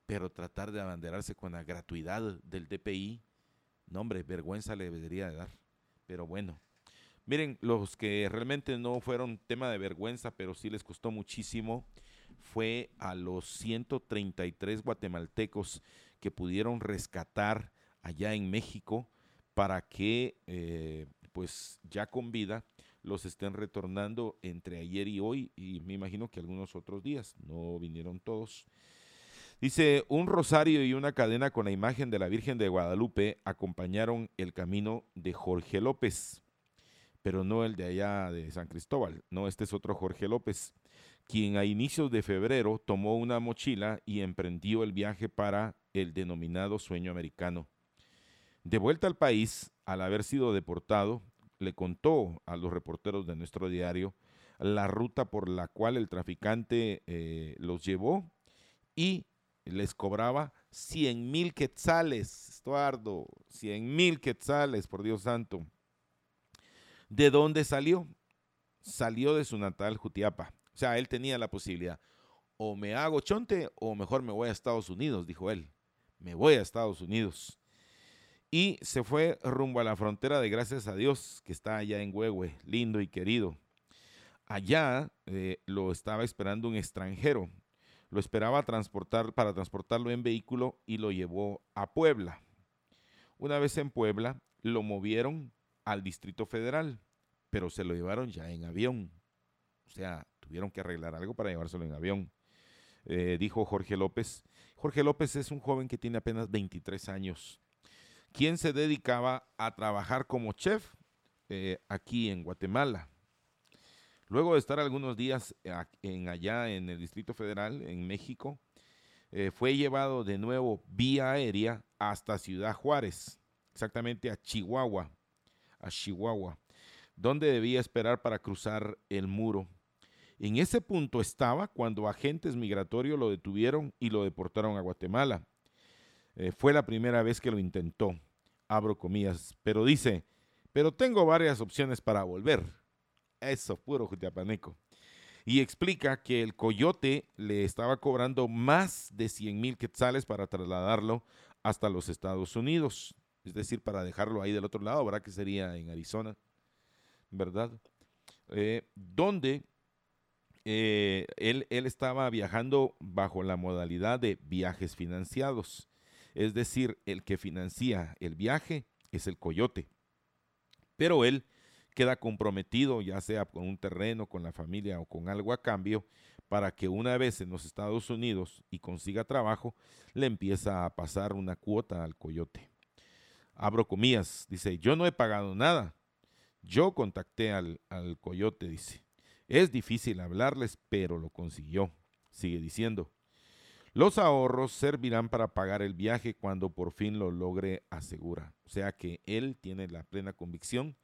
Pero tratar de abanderarse con la gratuidad del DPI, no hombre, vergüenza le debería de dar. Pero bueno, miren, los que realmente no fueron tema de vergüenza, pero sí les costó muchísimo, fue a los 133 guatemaltecos que pudieron rescatar allá en México para que, eh, pues ya con vida, los estén retornando entre ayer y hoy y me imagino que algunos otros días, no vinieron todos. Dice, un rosario y una cadena con la imagen de la Virgen de Guadalupe acompañaron el camino de Jorge López, pero no el de allá de San Cristóbal, no, este es otro Jorge López, quien a inicios de febrero tomó una mochila y emprendió el viaje para el denominado sueño americano. De vuelta al país, al haber sido deportado, le contó a los reporteros de nuestro diario la ruta por la cual el traficante eh, los llevó y les cobraba 100 mil quetzales, Estuardo, 100 mil quetzales, por Dios santo. ¿De dónde salió? salió de su natal Jutiapa. O sea, él tenía la posibilidad. O me hago chonte o mejor me voy a Estados Unidos, dijo él. Me voy a Estados Unidos. Y se fue rumbo a la frontera de Gracias a Dios, que está allá en Huehue, lindo y querido. Allá eh, lo estaba esperando un extranjero. Lo esperaba transportar para transportarlo en vehículo y lo llevó a Puebla. Una vez en Puebla, lo movieron al Distrito Federal, pero se lo llevaron ya en avión. O sea, tuvieron que arreglar algo para llevárselo en avión. Eh, dijo Jorge López. Jorge López es un joven que tiene apenas 23 años, quien se dedicaba a trabajar como chef eh, aquí en Guatemala. Luego de estar algunos días en allá en el Distrito Federal, en México, eh, fue llevado de nuevo vía aérea hasta Ciudad Juárez, exactamente a Chihuahua, a Chihuahua, donde debía esperar para cruzar el muro. En ese punto estaba cuando agentes migratorios lo detuvieron y lo deportaron a Guatemala. Eh, fue la primera vez que lo intentó, abro comillas, pero dice, pero tengo varias opciones para volver. Eso, puro jutiapaneco. Y explica que el coyote le estaba cobrando más de 100 mil quetzales para trasladarlo hasta los Estados Unidos. Es decir, para dejarlo ahí del otro lado, ¿verdad? Que sería en Arizona, ¿verdad? Eh, donde eh, él, él estaba viajando bajo la modalidad de viajes financiados. Es decir, el que financia el viaje es el coyote. Pero él queda comprometido, ya sea con un terreno, con la familia o con algo a cambio, para que una vez en los Estados Unidos y consiga trabajo, le empieza a pasar una cuota al coyote. Abro comillas, dice, yo no he pagado nada. Yo contacté al, al coyote, dice. Es difícil hablarles, pero lo consiguió. Sigue diciendo. Los ahorros servirán para pagar el viaje cuando por fin lo logre, asegura. O sea que él tiene la plena convicción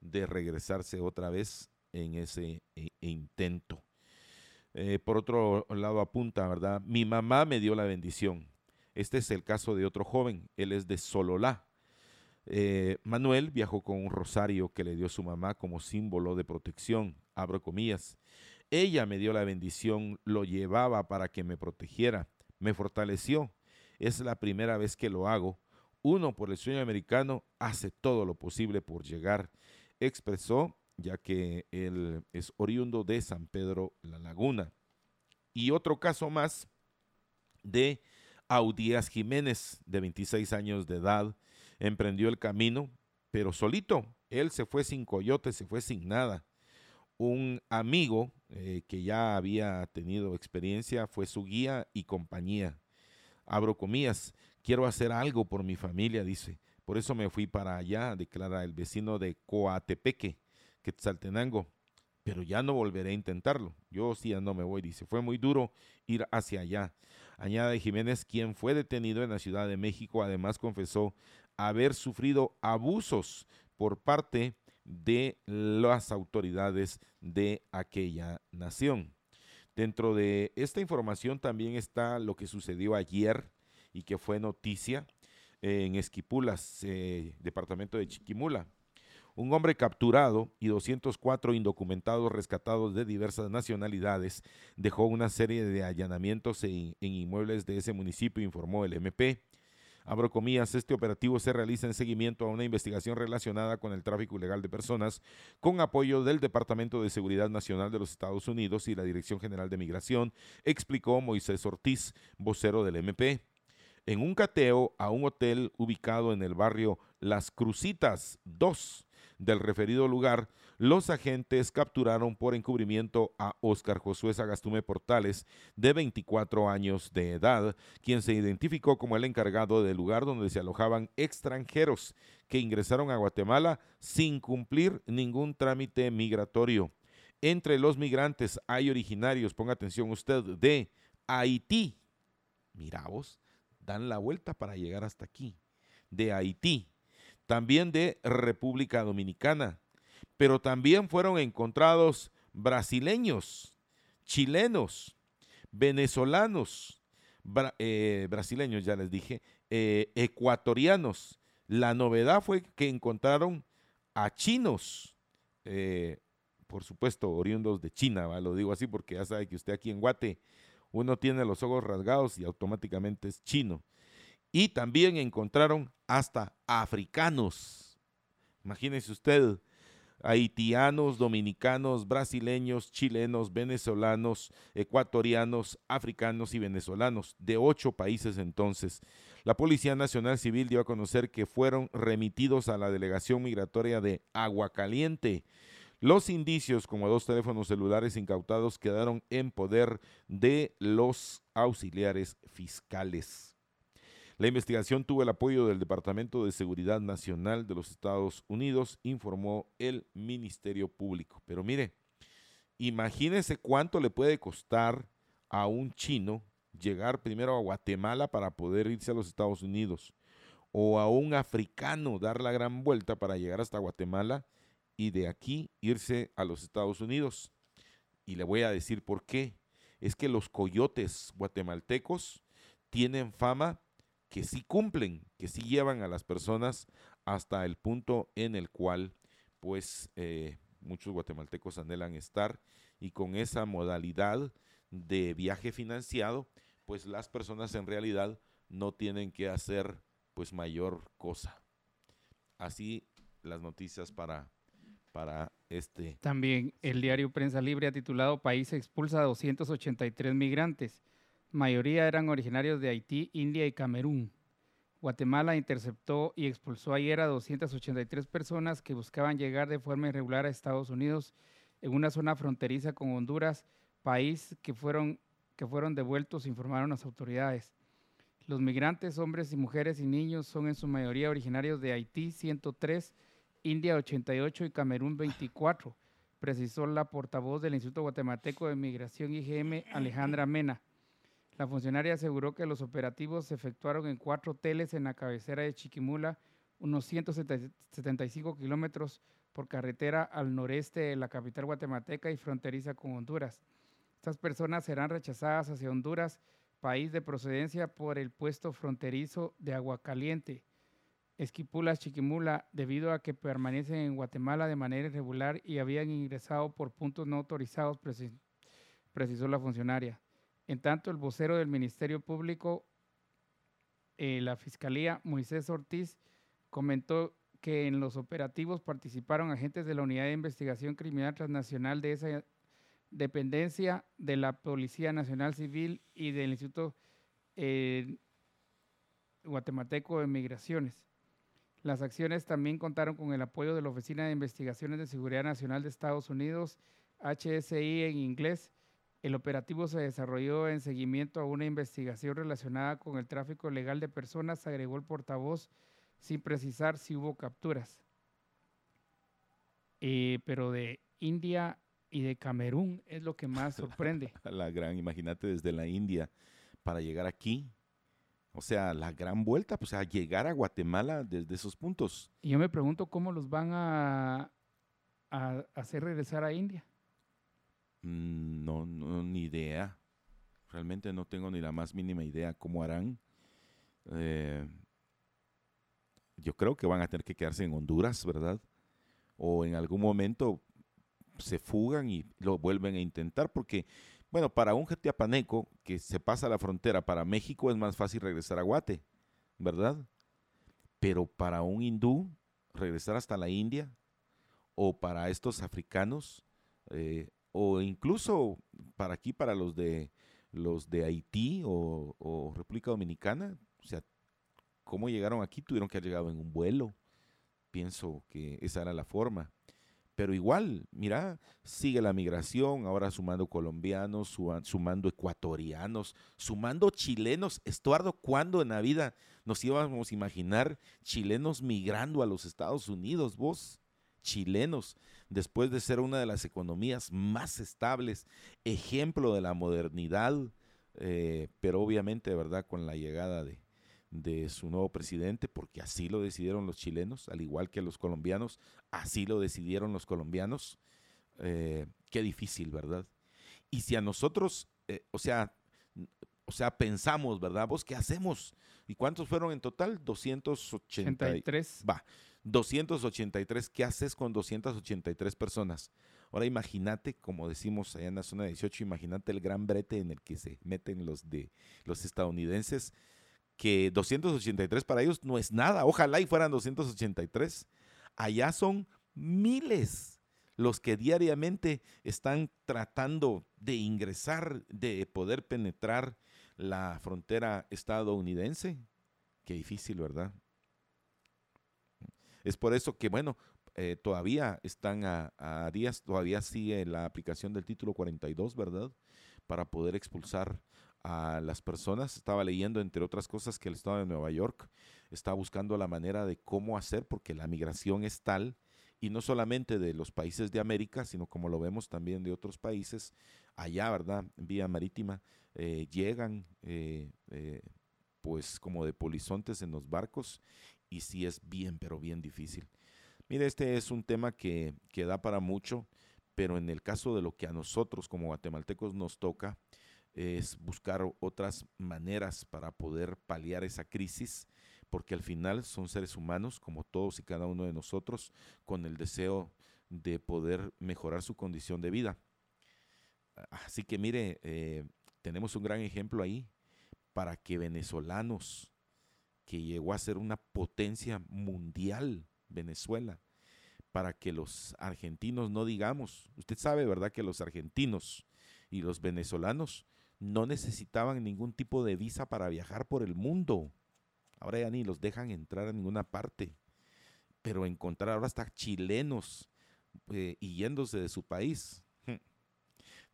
de regresarse otra vez en ese e, e intento. Eh, por otro lado apunta, ¿verdad? Mi mamá me dio la bendición. Este es el caso de otro joven, él es de Sololá. Eh, Manuel viajó con un rosario que le dio su mamá como símbolo de protección, abro comillas. Ella me dio la bendición, lo llevaba para que me protegiera, me fortaleció. Es la primera vez que lo hago. Uno, por el sueño americano, hace todo lo posible por llegar expresó, ya que él es oriundo de San Pedro La Laguna. Y otro caso más de Audías Jiménez, de 26 años de edad, emprendió el camino, pero solito. Él se fue sin coyote, se fue sin nada. Un amigo eh, que ya había tenido experiencia fue su guía y compañía. Abro comillas, quiero hacer algo por mi familia, dice. Por eso me fui para allá, declara el vecino de Coatepeque, Quetzaltenango. Pero ya no volveré a intentarlo. Yo sí ya no me voy, dice. Fue muy duro ir hacia allá. Añade Jiménez, quien fue detenido en la Ciudad de México, además confesó haber sufrido abusos por parte de las autoridades de aquella nación. Dentro de esta información también está lo que sucedió ayer y que fue noticia en Esquipulas, eh, departamento de Chiquimula. Un hombre capturado y 204 indocumentados rescatados de diversas nacionalidades dejó una serie de allanamientos en, en inmuebles de ese municipio, informó el MP. Abro comillas, este operativo se realiza en seguimiento a una investigación relacionada con el tráfico ilegal de personas, con apoyo del Departamento de Seguridad Nacional de los Estados Unidos y la Dirección General de Migración, explicó Moisés Ortiz, vocero del MP en un cateo a un hotel ubicado en el barrio Las Crucitas 2 del referido lugar, los agentes capturaron por encubrimiento a Óscar Josué Sagastume Portales, de 24 años de edad, quien se identificó como el encargado del lugar donde se alojaban extranjeros que ingresaron a Guatemala sin cumplir ningún trámite migratorio. Entre los migrantes hay originarios, ponga atención usted, de Haití. Mira vos, dan la vuelta para llegar hasta aquí, de Haití, también de República Dominicana, pero también fueron encontrados brasileños, chilenos, venezolanos, eh, brasileños, ya les dije, eh, ecuatorianos. La novedad fue que encontraron a chinos, eh, por supuesto, oriundos de China, lo digo así porque ya sabe que usted aquí en Guate, uno tiene los ojos rasgados y automáticamente es chino. Y también encontraron hasta africanos. Imagínese usted, haitianos, dominicanos, brasileños, chilenos, venezolanos, ecuatorianos, africanos y venezolanos, de ocho países entonces. La Policía Nacional Civil dio a conocer que fueron remitidos a la delegación migratoria de Aguacaliente. Los indicios, como dos teléfonos celulares incautados, quedaron en poder de los auxiliares fiscales. La investigación tuvo el apoyo del Departamento de Seguridad Nacional de los Estados Unidos, informó el Ministerio Público. Pero mire, imagínese cuánto le puede costar a un chino llegar primero a Guatemala para poder irse a los Estados Unidos, o a un africano dar la gran vuelta para llegar hasta Guatemala y de aquí irse a los Estados Unidos. Y le voy a decir por qué. Es que los coyotes guatemaltecos tienen fama que sí cumplen, que sí llevan a las personas hasta el punto en el cual pues eh, muchos guatemaltecos anhelan estar y con esa modalidad de viaje financiado, pues las personas en realidad no tienen que hacer pues mayor cosa. Así las noticias para, para este. También el diario Prensa Libre ha titulado País expulsa a 283 migrantes mayoría eran originarios de Haití, India y Camerún. Guatemala interceptó y expulsó ayer a 283 personas que buscaban llegar de forma irregular a Estados Unidos en una zona fronteriza con Honduras, país que fueron, que fueron devueltos, informaron las autoridades. Los migrantes, hombres y mujeres y niños, son en su mayoría originarios de Haití, 103, India, 88 y Camerún, 24, precisó la portavoz del Instituto Guatemalteco de Migración IGM, Alejandra Mena. La funcionaria aseguró que los operativos se efectuaron en cuatro hoteles en la cabecera de Chiquimula, unos 175 kilómetros por carretera al noreste de la capital guatemalteca y fronteriza con Honduras. Estas personas serán rechazadas hacia Honduras, país de procedencia, por el puesto fronterizo de Aguacaliente. Esquipulas Chiquimula, debido a que permanecen en Guatemala de manera irregular y habían ingresado por puntos no autorizados, precisó la funcionaria. En tanto, el vocero del Ministerio Público, eh, la Fiscalía, Moisés Ortiz, comentó que en los operativos participaron agentes de la Unidad de Investigación Criminal Transnacional de esa dependencia de la Policía Nacional Civil y del Instituto eh, Guatemalteco de Migraciones. Las acciones también contaron con el apoyo de la Oficina de Investigaciones de Seguridad Nacional de Estados Unidos, HSI en inglés, el operativo se desarrolló en seguimiento a una investigación relacionada con el tráfico legal de personas, agregó el portavoz, sin precisar si hubo capturas. Eh, pero de India y de Camerún es lo que más sorprende. la gran, imagínate desde la India para llegar aquí. O sea, la gran vuelta, pues a llegar a Guatemala desde esos puntos. Y yo me pregunto cómo los van a hacer regresar a India. Mm, no, no, ni idea. Realmente no tengo ni la más mínima idea cómo harán. Eh, yo creo que van a tener que quedarse en Honduras, ¿verdad? O en algún momento se fugan y lo vuelven a intentar, porque, bueno, para un jetiapaneco que se pasa la frontera para México es más fácil regresar a Guate, ¿verdad? Pero para un hindú, regresar hasta la India, o para estos africanos, eh, o incluso para aquí, para los de los de Haití o, República Dominicana, o sea, cómo llegaron aquí, tuvieron que haber llegado en un vuelo. Pienso que esa era la forma. Pero igual, mira, sigue la migración, ahora sumando colombianos, sumando ecuatorianos, sumando chilenos. Estuardo, ¿cuándo en la vida nos íbamos a imaginar chilenos migrando a los Estados Unidos, vos? Chilenos después de ser una de las economías más estables, ejemplo de la modernidad, eh, pero obviamente, ¿verdad?, con la llegada de, su nuevo presidente, porque así lo decidieron los chilenos, al igual que los colombianos, así lo decidieron los colombianos. Eh, qué difícil, ¿verdad? Y si a nosotros, eh, o sea, o sea, pensamos, ¿verdad? ¿Vos qué hacemos? ¿Y cuántos fueron en total? 283. Va. 283, ¿qué haces con 283 personas? Ahora imagínate, como decimos allá en la zona 18, imagínate el gran brete en el que se meten los de los estadounidenses, que 283 para ellos no es nada. Ojalá y fueran 283. Allá son miles los que diariamente están tratando de ingresar, de poder penetrar la frontera estadounidense. Qué difícil, ¿verdad? Es por eso que, bueno, eh, todavía están a, días, todavía sigue la aplicación del título 42, ¿verdad? Para poder expulsar a las personas. Estaba leyendo, entre otras cosas, que el Estado de Nueva York está buscando la manera de cómo hacer, porque la migración es tal, y no solamente de los países de América, sino como lo vemos también de otros países, allá, ¿verdad? Vía marítima, eh, llegan eh, pues como de polizontes en los barcos y sí es bien, pero bien difícil. Mire, este es un tema que, que da para mucho, pero en el caso de lo que a nosotros como guatemaltecos nos toca, es buscar otras maneras para poder paliar esa crisis, porque al final son seres humanos, como todos y cada uno de nosotros, con el deseo de poder mejorar su condición de vida. Así que mire, eh, tenemos un gran ejemplo ahí para que venezolanos que llegó a ser una potencia mundial, Venezuela, para que los argentinos no digamos, usted sabe, ¿verdad? Que los argentinos y los venezolanos no necesitaban ningún tipo de visa para viajar por el mundo. Ahora ya ni los dejan entrar a ninguna parte. Pero encontrar ahora hasta chilenos eh, yéndose de su país.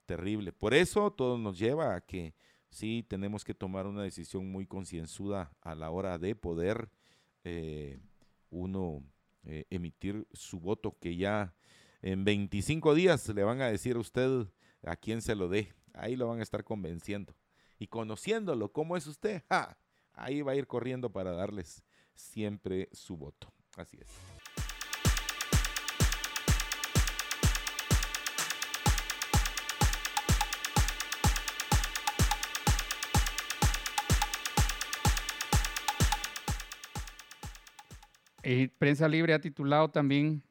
Terrible. Por eso todo nos lleva a que sí tenemos que tomar una decisión muy concienzuda a la hora de poder eh, uno eh, emitir su voto, que ya en 25 días le van a decir a usted a quién se lo dé. Ahí lo van a estar convenciendo. Y conociéndolo, ¿cómo es usted? Ahí va a ir corriendo para darles siempre su voto. Así es. Eh, Prensa Libre ha titulado también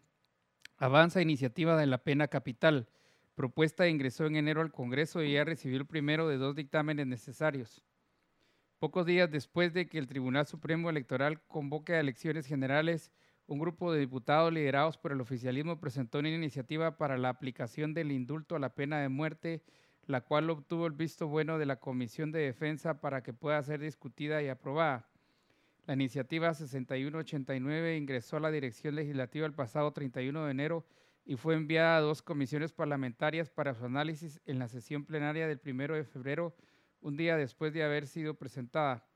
Avanza iniciativa de la pena capital. Propuesta ingresó en enero al Congreso y ya recibió el primero de dos dictámenes necesarios. Pocos días después de que el Tribunal Supremo Electoral convoque a elecciones generales, un grupo de diputados liderados por el oficialismo presentó una iniciativa para la aplicación del indulto a la pena de muerte, la cual obtuvo el visto bueno de la Comisión de Defensa para que pueda ser discutida y aprobada. La iniciativa 6189 ingresó a la Dirección Legislativa el pasado 31 de enero y fue enviada a dos comisiones parlamentarias para su análisis en la sesión plenaria del 1 de febrero, un día después de haber sido presentada.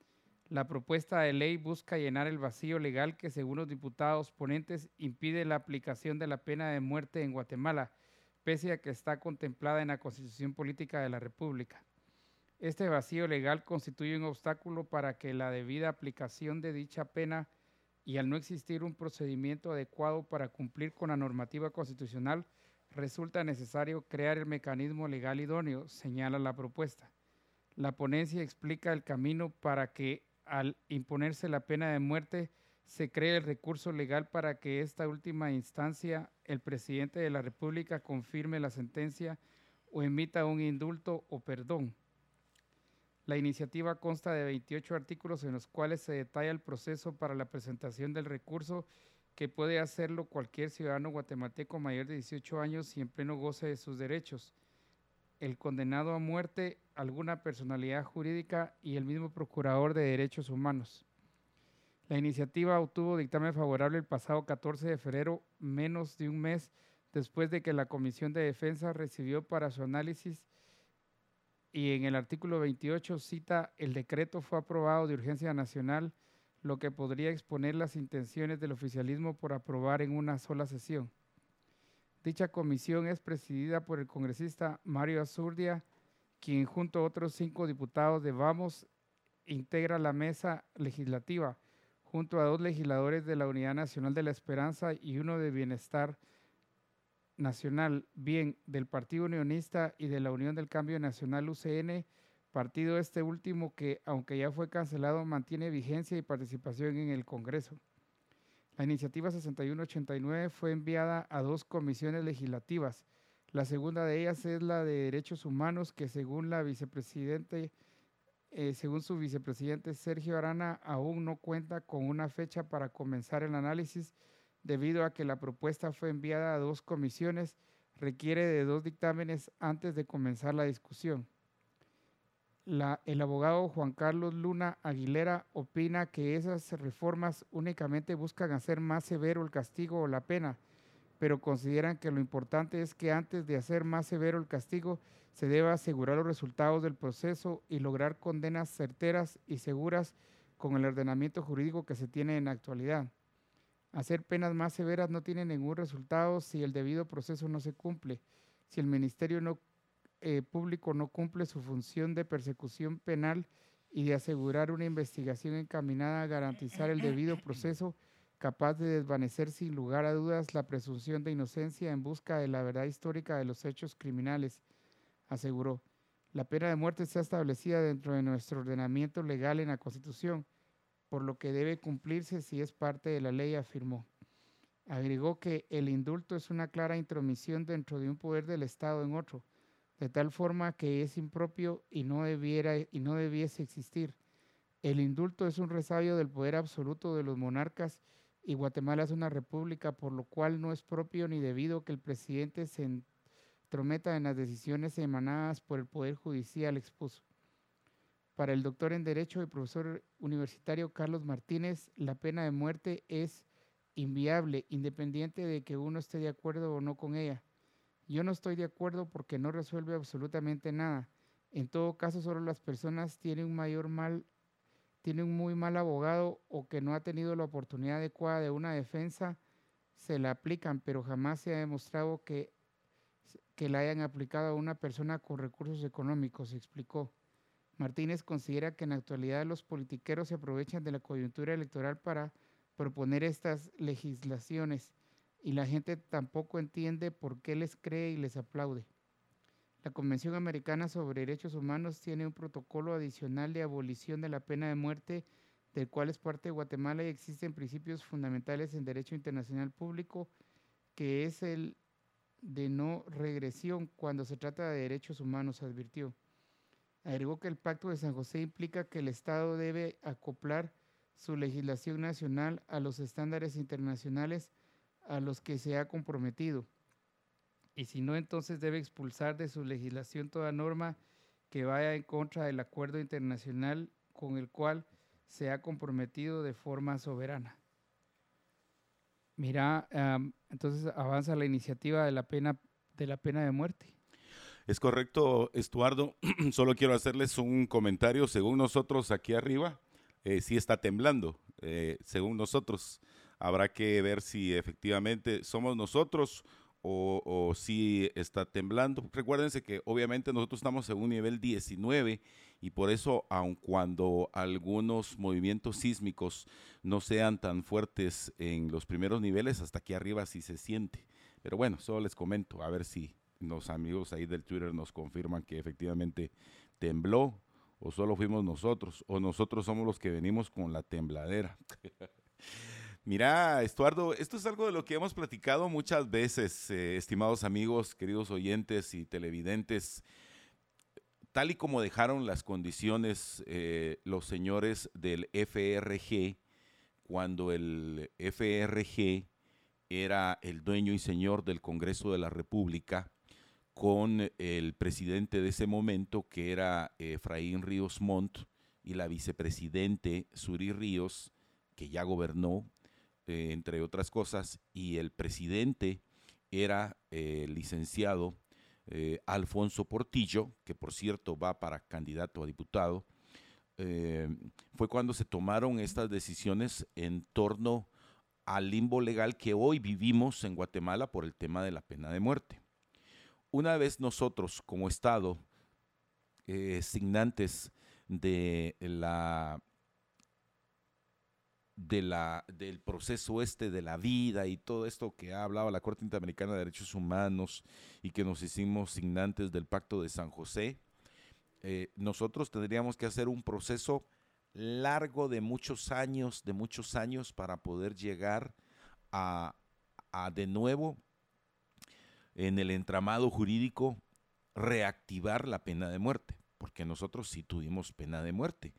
La propuesta de ley busca llenar el vacío legal que, según los diputados ponentes, impide la aplicación de la pena de muerte en Guatemala, pese a que está contemplada en la Constitución Política de la República. Este vacío legal constituye un obstáculo para que la debida aplicación de dicha pena y al no existir un procedimiento adecuado para cumplir con la normativa constitucional, resulta necesario crear el mecanismo legal idóneo, señala la propuesta. La ponencia explica el camino para que al imponerse la pena de muerte se cree el recurso legal para que esta última instancia el presidente de la República confirme la sentencia o emita un indulto o perdón la iniciativa consta de 28 artículos en los cuales se detalla el proceso para la presentación del recurso que puede hacerlo cualquier ciudadano guatemalteco mayor de 18 años y en pleno goce de sus derechos. El condenado a muerte, alguna personalidad jurídica y el mismo procurador de derechos humanos. La iniciativa obtuvo dictamen favorable el pasado 14 de febrero, menos de un mes después de que la Comisión de Defensa recibió para su análisis y en el artículo 28 cita el decreto fue aprobado de urgencia nacional, lo que podría exponer las intenciones del oficialismo por aprobar en una sola sesión. Dicha comisión es presidida por el congresista Mario Azurdia, quien junto a otros cinco diputados de Vamos integra la mesa legislativa, junto a dos legisladores de la Unidad Nacional de la Esperanza y uno de Bienestar bien del Partido Unionista y de la Unión del Cambio Nacional UCN, partido este último que, aunque ya fue cancelado, mantiene vigencia y participación en el Congreso. La iniciativa 6189 fue enviada a dos comisiones legislativas. La segunda de ellas es la de Derechos Humanos, que según la vicepresidente, eh, según su vicepresidente Sergio Arana, aún no cuenta con una fecha para comenzar el análisis, debido a que la propuesta fue enviada a dos comisiones, requiere de dos dictámenes antes de comenzar la discusión el abogado Juan Carlos Luna Aguilera opina que esas reformas únicamente buscan hacer más severo el castigo o la pena, pero consideran que lo importante es que antes de hacer más severo el castigo se deba asegurar los resultados del proceso y lograr condenas certeras y seguras con el ordenamiento jurídico que se tiene en la actualidad. Hacer penas más severas no tiene ningún resultado si el debido proceso no se cumple, si el ministerio eh, público no cumple su función de persecución penal y de asegurar una investigación encaminada a garantizar el debido proceso capaz de desvanecer sin lugar a dudas la presunción de inocencia en busca de la verdad histórica de los hechos criminales, aseguró. La pena de muerte está establecida dentro de nuestro ordenamiento legal en la Constitución, por lo que debe cumplirse si es parte de la ley, afirmó. Agregó que el indulto es una clara intromisión dentro de un poder del Estado en otro, de tal forma que es impropio y no, debiera, y no debiese existir. El indulto es un resabio del poder absoluto de los monarcas y Guatemala es una república, por lo cual no es propio ni debido que el presidente se entrometa en las decisiones emanadas por el Poder Judicial, expuso. Para el doctor en Derecho y profesor universitario Carlos Martínez, la pena de muerte es inviable, independiente de que uno esté de acuerdo o no con ella. Yo no estoy de acuerdo porque no resuelve absolutamente nada. En todo caso, solo las personas tienen un mayor mal, tienen un muy mal abogado o que no ha tenido la oportunidad adecuada de una defensa, se la aplican, pero jamás se ha demostrado que, que la hayan aplicado a una persona con recursos económicos, explicó. Martínez considera que en la actualidad los politiqueros se aprovechan de la coyuntura electoral para proponer estas legislaciones y la gente tampoco entiende por qué les cree y les aplaude. La Convención Americana sobre Derechos Humanos tiene un protocolo adicional de abolición de la pena de muerte, del cual es parte de Guatemala y existen principios fundamentales en derecho internacional público, que es el de no regresión cuando se trata de derechos humanos, advirtió. Agregó que el Pacto de San José implica que el Estado debe acoplar su legislación nacional a los estándares internacionales a los que se ha comprometido. Y si no, entonces debe expulsar de su legislación toda norma que vaya en contra del acuerdo internacional con el cual se ha comprometido de forma soberana. Mira, entonces avanza la iniciativa de la pena de la pena de muerte. Es correcto, Estuardo. Solo quiero hacerles un comentario. Según nosotros aquí arriba, eh, sí está temblando. Eh, según nosotros, Habrá que ver si efectivamente somos nosotros o, si está temblando. Recuérdense que obviamente nosotros estamos en un nivel 19 y por eso, aun cuando algunos movimientos sísmicos no sean tan fuertes en los primeros niveles, hasta aquí arriba sí se siente. Pero bueno, solo les comento, a ver si los amigos ahí del Twitter nos confirman que efectivamente tembló o solo fuimos nosotros o nosotros somos los que venimos con la tembladera. Mira, Estuardo, esto es algo de lo que hemos platicado muchas veces, eh, estimados amigos, queridos oyentes y televidentes. Tal y como dejaron las condiciones eh, los señores del FRG, cuando el FRG era el dueño y señor del Congreso de la República, con el presidente de ese momento, que era Efraín Ríos Montt, y la vicepresidente Suri Ríos, que ya gobernó eh, entre otras cosas, y el presidente era el eh, licenciado eh, Alfonso Portillo, que por cierto va para candidato a diputado, fue cuando se tomaron estas decisiones en torno al limbo legal que hoy vivimos en Guatemala por el tema de la pena de muerte. Una vez nosotros como Estado, signantes de la de la, del proceso este de la vida y todo esto que ha hablado la Corte Interamericana de Derechos Humanos y que nos hicimos signantes del Pacto de San José, eh, nosotros tendríamos que hacer un proceso largo de muchos años, de muchos años para poder llegar a, a de nuevo en el entramado jurídico reactivar la pena de muerte, porque nosotros sí tuvimos pena de muerte.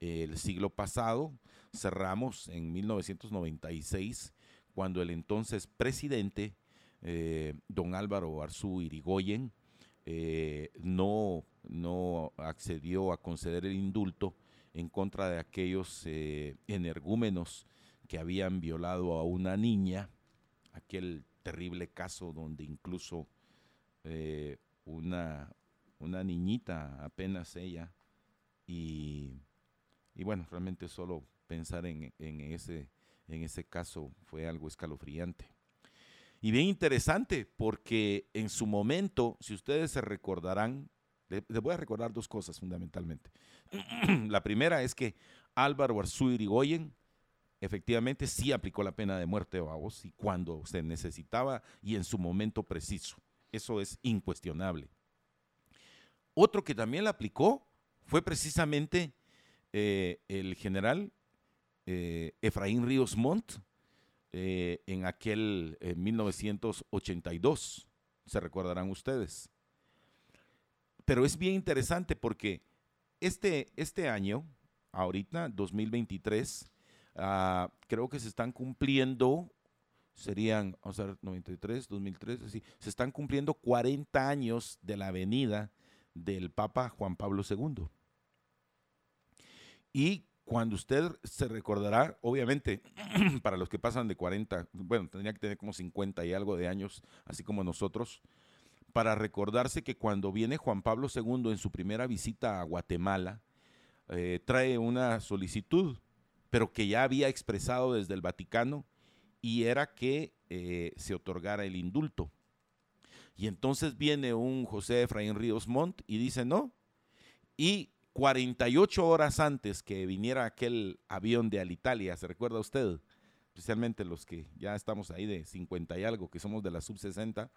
El siglo pasado cerramos en 1996 cuando el entonces presidente, eh, don Álvaro Arzú Irigoyen, eh, no, no accedió a conceder el indulto en contra de aquellos eh, energúmenos que habían violado a una niña, aquel terrible caso donde incluso una, una niñita, apenas ella, y, y bueno, realmente solo pensar en, en, ese, en ese caso fue algo escalofriante. Y bien interesante, porque en su momento, si ustedes se recordarán, les, voy a recordar dos cosas fundamentalmente. la primera es que Álvaro Arzú Irigoyen efectivamente sí aplicó la pena de muerte, vos y cuando se necesitaba y en su momento preciso. Eso es incuestionable. Otro que también la aplicó fue precisamente eh, el general eh, Efraín Ríos Montt eh, en aquel 1982, se recordarán ustedes. Pero es bien interesante porque este, este año, ahorita, 2023, ah, creo que se están cumpliendo, serían, vamos a ver, 93, 2003, así, se están cumpliendo 40 años de la venida del Papa Juan Pablo II. Y cuando usted se recordará, obviamente, para los que pasan de 40, bueno, tendría que tener como 50 y algo de años, así como nosotros, para recordarse que cuando viene Juan Pablo II en su primera visita a Guatemala, eh, trae una solicitud, pero que ya había expresado desde el Vaticano, y era que eh, se otorgara el indulto. Y entonces viene un José Efraín Ríos Montt y dice no. Y 48 horas antes que viniera aquel avión de Alitalia, ¿se recuerda usted? Especialmente los que ya estamos ahí de 50 y algo, que somos de la sub-60.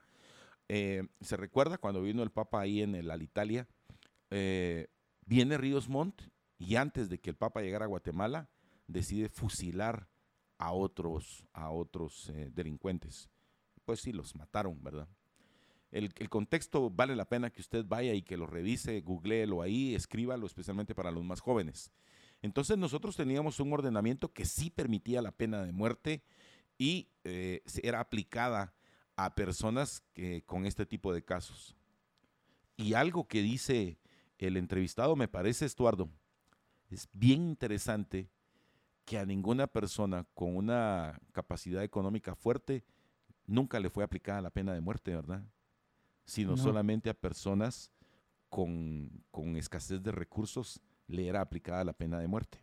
Eh, ¿Se recuerda cuando vino el Papa ahí en el Alitalia? Eh, viene Ríos Montt y antes de que el Papa llegara a Guatemala, decide fusilar a otros, a otros eh, delincuentes. Pues sí, los mataron, ¿verdad? El, contexto vale la pena que usted vaya y que lo revise, googleelo ahí, escríbalo, especialmente para los más jóvenes. Entonces nosotros teníamos un ordenamiento que sí permitía la pena de muerte y eh, era aplicada a personas con este tipo de casos. Y algo que dice el entrevistado me parece, Estuardo, es bien interesante que a ninguna persona con una capacidad económica fuerte nunca le fue aplicada la pena de muerte, ¿verdad? sino solamente a personas con, escasez de recursos le era aplicada la pena de muerte.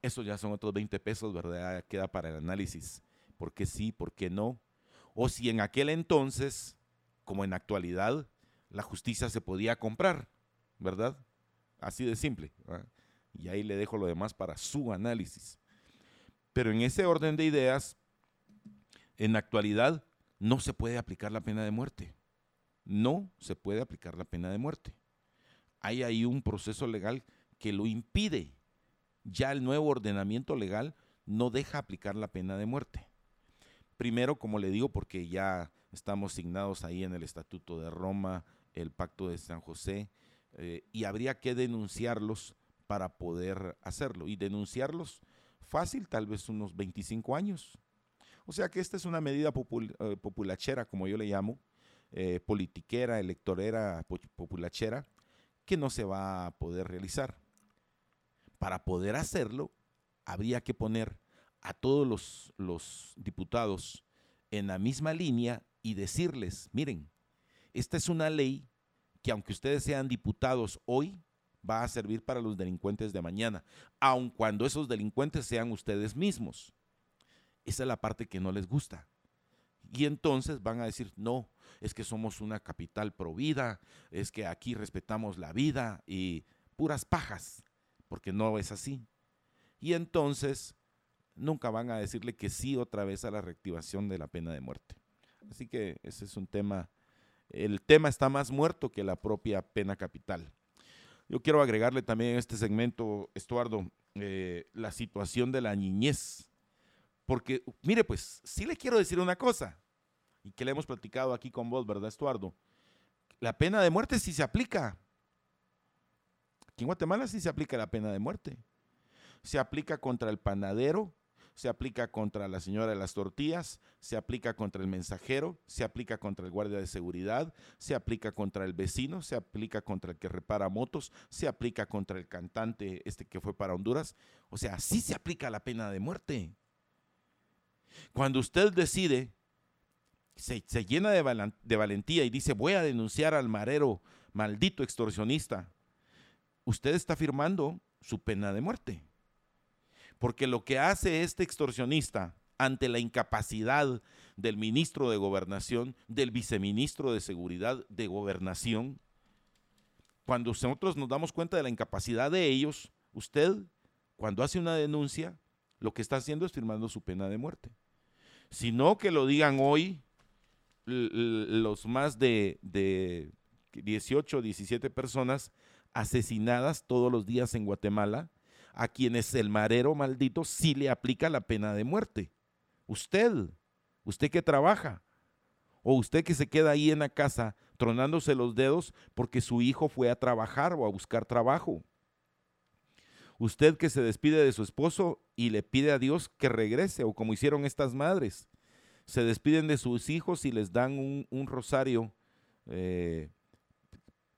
Eso ya son otros 20 pesos, ¿verdad? Queda para el análisis. ¿Por qué sí? ¿Por qué no? O si en aquel entonces, como en actualidad, la justicia se podía comprar, ¿verdad? Así de simple. Y ahí le dejo lo demás para su análisis. Pero en ese orden de ideas, en actualidad no se puede aplicar la pena de muerte no se puede aplicar la pena de muerte. Hay ahí un proceso legal que lo impide. Ya el nuevo ordenamiento legal no deja aplicar la pena de muerte. Primero, como le digo, porque ya estamos signados ahí en el Estatuto de Roma, el Pacto de San José, eh, y habría que denunciarlos para poder hacerlo. Y denunciarlos fácil, tal vez unos 25 años. O sea que esta es una medida eh, populachera, como yo le llamo, eh, politiquera, electorera, populachera, que no se va a poder realizar. Para poder hacerlo, habría que poner a todos los, los diputados en la misma línea y decirles, miren, esta es una ley que aunque ustedes sean diputados hoy, va a servir para los delincuentes de mañana, aun cuando esos delincuentes sean ustedes mismos. Esa es la parte que no les gusta. Y entonces van a decir, no, es que somos una capital provida, es que aquí respetamos la vida y puras pajas, porque no es así. Y entonces nunca van a decirle que sí otra vez a la reactivación de la pena de muerte. Así que ese es un tema, el tema está más muerto que la propia pena capital. Yo quiero agregarle también en este segmento, Estuardo, eh, la situación de la niñez Porque, mire, pues, sí le quiero decir una cosa, y que le hemos platicado aquí con vos, ¿verdad, Estuardo? La pena de muerte sí se aplica. Aquí en Guatemala sí se aplica la pena de muerte. Se aplica contra el panadero, se aplica contra la señora de las tortillas, se aplica contra el mensajero, se aplica contra el guardia de seguridad, se aplica contra el vecino, se aplica contra el que repara motos, se aplica contra el cantante este que fue para Honduras. O sea, sí se aplica la pena de muerte. Cuando usted decide, se, llena de, de valentía y dice, voy a denunciar al marero maldito extorsionista, usted está firmando su pena de muerte. Porque lo que hace este extorsionista ante la incapacidad del ministro de Gobernación, del viceministro de Seguridad de Gobernación, cuando nosotros nos damos cuenta de la incapacidad de ellos, usted, cuando hace una denuncia, lo que está haciendo es firmando su pena de muerte. Sino que lo digan hoy los más de, de 18, 17 personas asesinadas todos los días en Guatemala, a quienes el marero maldito sí le aplica la pena de muerte. Usted, usted que trabaja, o usted que se queda ahí en la casa tronándose los dedos porque su hijo fue a trabajar o a buscar trabajo. Usted que se despide de su esposo y le pide a Dios que regrese, o como hicieron estas madres, se despiden de sus hijos y les dan un, rosario eh,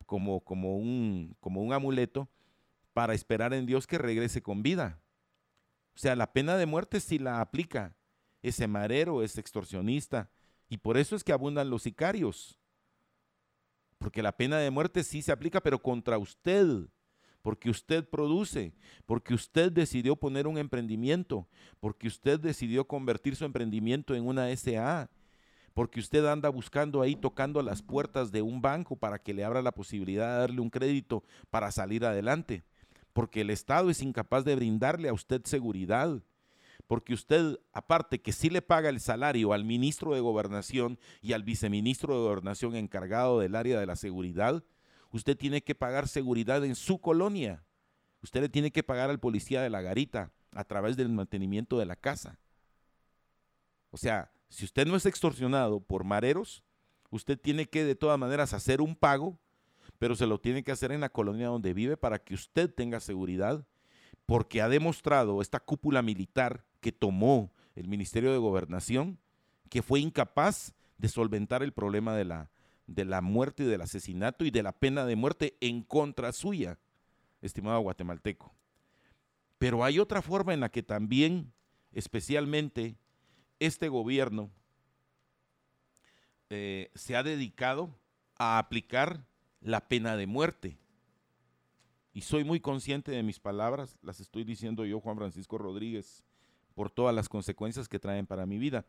como, como, un, como un amuleto para esperar en Dios que regrese con vida. O sea, la pena de muerte sí la aplica ese marero, ese extorsionista. Y por eso es que abundan los sicarios. Porque la pena de muerte sí se aplica, pero contra usted. Porque usted produce, porque usted decidió poner un emprendimiento, porque usted decidió convertir su emprendimiento en una SA, porque usted anda buscando ahí, tocando las puertas de un banco para que le abra la posibilidad de darle un crédito para salir adelante porque el Estado es incapaz de brindarle a usted seguridad, porque usted, aparte que sí le paga el salario al ministro de Gobernación y al viceministro de Gobernación encargado del área de la seguridad, usted tiene que pagar seguridad en su colonia. Usted le tiene que pagar al policía de la garita a través del mantenimiento de la casa. O sea, si usted no es extorsionado por mareros, usted tiene que de todas maneras hacer un pago pero se lo tiene que hacer en la colonia donde vive para que usted tenga seguridad, porque ha demostrado esta cúpula militar que tomó el Ministerio de Gobernación que fue incapaz de solventar el problema de la, de la muerte y del asesinato y de la pena de muerte en contra suya, estimado guatemalteco. Pero hay otra forma en la que también, especialmente, este gobierno eh, se ha dedicado a aplicar la pena de muerte. Y soy muy consciente de mis palabras, las estoy diciendo yo, Juan Francisco Rodríguez, por todas las consecuencias que traen para mi vida.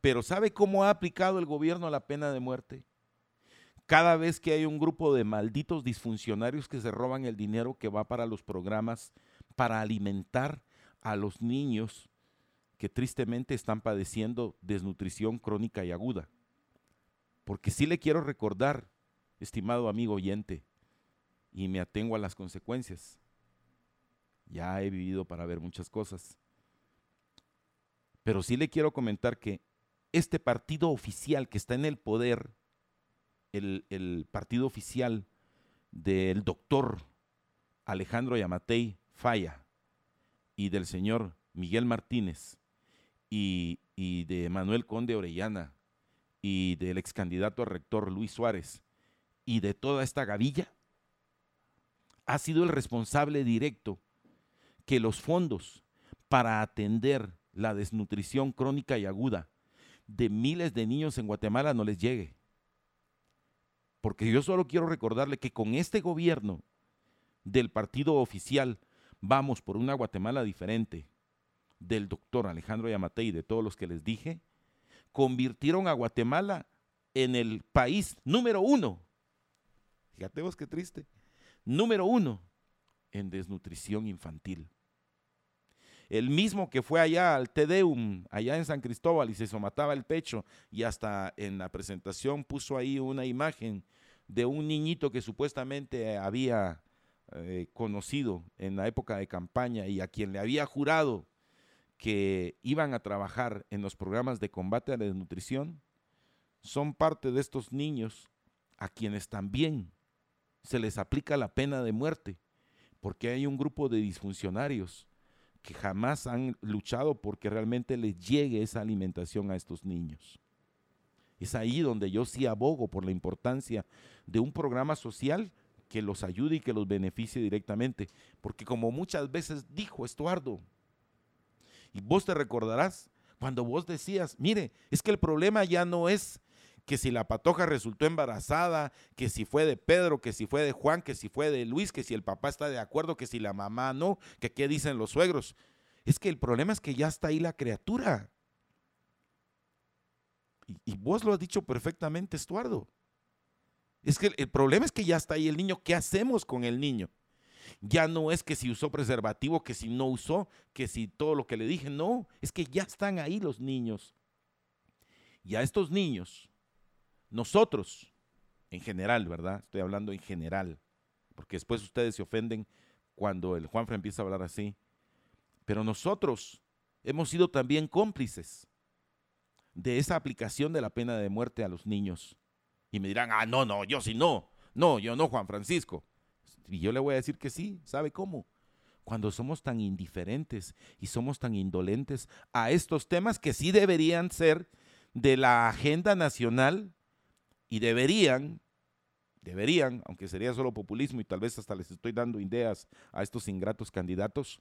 Pero ¿sabe cómo ha aplicado el gobierno la pena de muerte? Cada vez que hay un grupo de malditos disfuncionarios que se roban el dinero que va para los programas para alimentar a los niños que tristemente están padeciendo desnutrición crónica y aguda. Porque sí le quiero recordar estimado amigo oyente, y me atengo a las consecuencias. Ya he vivido para ver muchas cosas. Pero sí le quiero comentar que este partido oficial que está en el poder, el, partido oficial del doctor Alejandro Yamatei Falla y del señor Miguel Martínez y, y de Manuel Conde Orellana y del ex candidato a rector Luis Suárez, y de toda esta gavilla ha sido el responsable directo que los fondos para atender la desnutrición crónica y aguda de miles de niños en Guatemala no les llegue. Porque yo solo quiero recordarle que con este gobierno del partido oficial vamos por una Guatemala diferente del doctor Alejandro Yamate y de todos los que les dije, convirtieron a Guatemala en el país número uno Fíjate vos qué triste. Número uno, en desnutrición infantil. El mismo que fue allá al Tedeum, allá en San Cristóbal, y se somataba el pecho, y hasta en la presentación puso ahí una imagen de un niñito que supuestamente había eh, conocido en la época de campaña y a quien le había jurado que iban a trabajar en los programas de combate a la desnutrición son parte de estos niños a quienes también se les aplica la pena de muerte, porque hay un grupo de disfuncionarios que jamás han luchado porque realmente les llegue esa alimentación a estos niños. Es ahí donde yo sí abogo por la importancia de un programa social que los ayude y que los beneficie directamente. Porque como muchas veces dijo Estuardo, y vos te recordarás cuando vos decías, mire, es que el problema ya no es que si la patoja resultó embarazada, que si fue de Pedro, que si fue de Juan, que si fue de Luis, que si el papá está de acuerdo, que si la mamá no, que qué dicen los suegros. Es que el problema es que ya está ahí la criatura. Y, vos lo has dicho perfectamente, Estuardo. Es que el problema es que ya está ahí el niño. ¿Qué hacemos con el niño? Ya no es que si usó preservativo, que si no usó, que si todo lo que le dije. No, es que ya están ahí los niños. Y a estos niños, nosotros, en general, ¿verdad? Estoy hablando en general, porque después ustedes se ofenden cuando el Juanfra empieza a hablar así. Pero nosotros hemos sido también cómplices de esa aplicación de la pena de muerte a los niños. Y me dirán, ah, no, no, yo sí no. No, yo no, Juan Francisco. Y yo le voy a decir que sí, ¿sabe cómo? Cuando somos tan indiferentes y somos tan indolentes a estos temas que sí deberían ser de la agenda nacional y deberían, deberían, aunque sería solo populismo y tal vez hasta les estoy dando ideas a estos ingratos candidatos,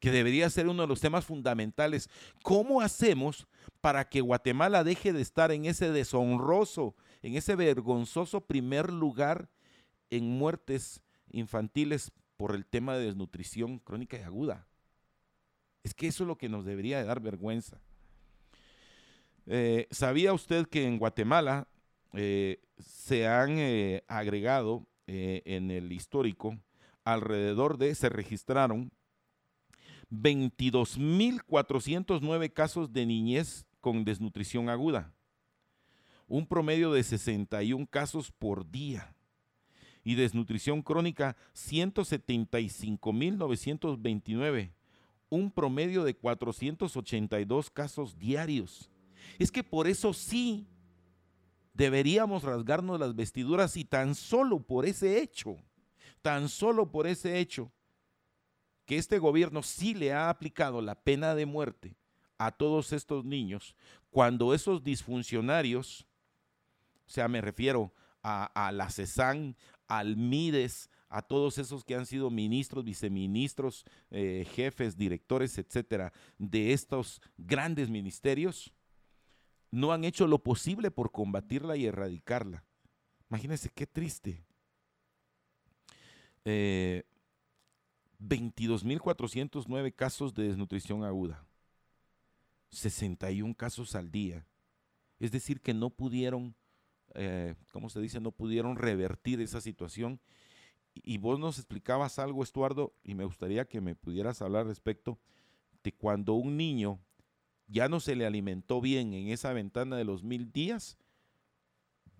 que debería ser uno de los temas fundamentales. ¿Cómo hacemos para que Guatemala deje de estar en ese deshonroso, en ese vergonzoso primer lugar en muertes infantiles por el tema de desnutrición crónica y aguda? Es que eso es lo que nos debería de dar vergüenza. Eh, ¿Sabía usted que en Guatemala eh, se han eh, agregado en el histórico alrededor de, se registraron 22.409 casos de niñez con desnutrición aguda, un promedio de 61 casos por día. Y desnutrición crónica 175.929, un promedio de 482 casos diarios. Es que por eso sí deberíamos rasgarnos las vestiduras y tan solo por ese hecho, tan solo por ese hecho, que este gobierno sí le ha aplicado la pena de muerte a todos estos niños, cuando esos disfuncionarios, o sea, me refiero a, la CESAN, al MIDES, a todos esos que han sido ministros, viceministros, eh, jefes, directores, etcétera, de estos grandes ministerios, no han hecho lo posible por combatirla y erradicarla. Imagínense qué triste. Eh, 22.409 casos de desnutrición aguda, 61 casos al día. Es decir, que no pudieron, eh, ¿cómo se dice? No pudieron revertir esa situación. Y vos nos explicabas algo, Estuardo, y me gustaría que me pudieras hablar respecto de cuando un niño ya no se le alimentó bien en esa ventana de los mil días,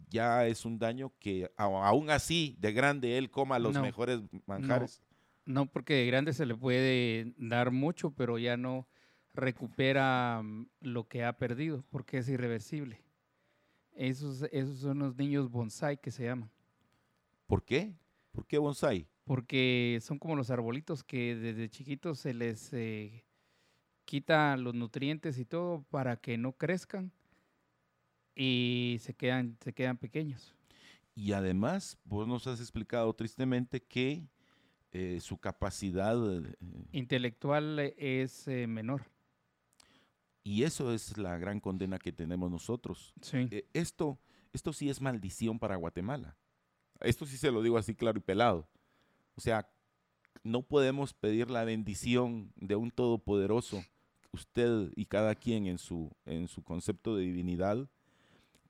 ya es un daño que aún así de grande él coma los mejores manjares. No, porque de grande se le puede dar mucho, pero ya no recupera mm, lo que ha perdido, porque es irreversible. Esos, esos son los niños bonsai que se llaman. ¿Por qué? ¿Por qué bonsai? Porque son como los arbolitos que desde chiquitos se les eh, quita los nutrientes y todo para que no crezcan y se quedan, se quedan pequeños. Y además, vos nos has explicado tristemente que eh, su capacidad eh, intelectual es eh, menor. Y eso es la gran condena que tenemos nosotros. esto, esto sí es maldición para Guatemala. Esto sí se lo digo así claro y pelado. O sea, no podemos pedir la bendición de un todopoderoso, usted y cada quien en su, en su concepto de divinidad,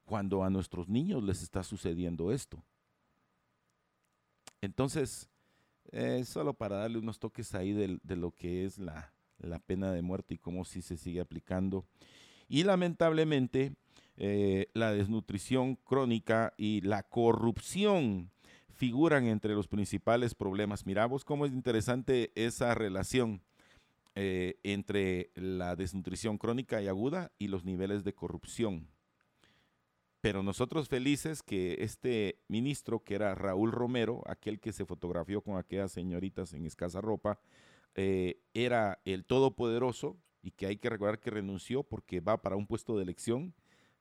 cuando a nuestros niños les está sucediendo esto. Entonces, eh, solo para darle unos toques ahí de, lo que es la, pena de muerte y cómo sí se sigue aplicando. Y lamentablemente, eh, la desnutrición crónica y la corrupción figuran entre los principales problemas. Miramos cómo es interesante esa relación. Eh, entre la desnutrición crónica y aguda y los niveles de corrupción. Pero nosotros felices que este ministro, que era Raúl Romero, aquel que se fotografió con aquellas señoritas en escasa ropa, eh, era el todopoderoso y que hay que recordar que renunció porque va para un puesto de elección.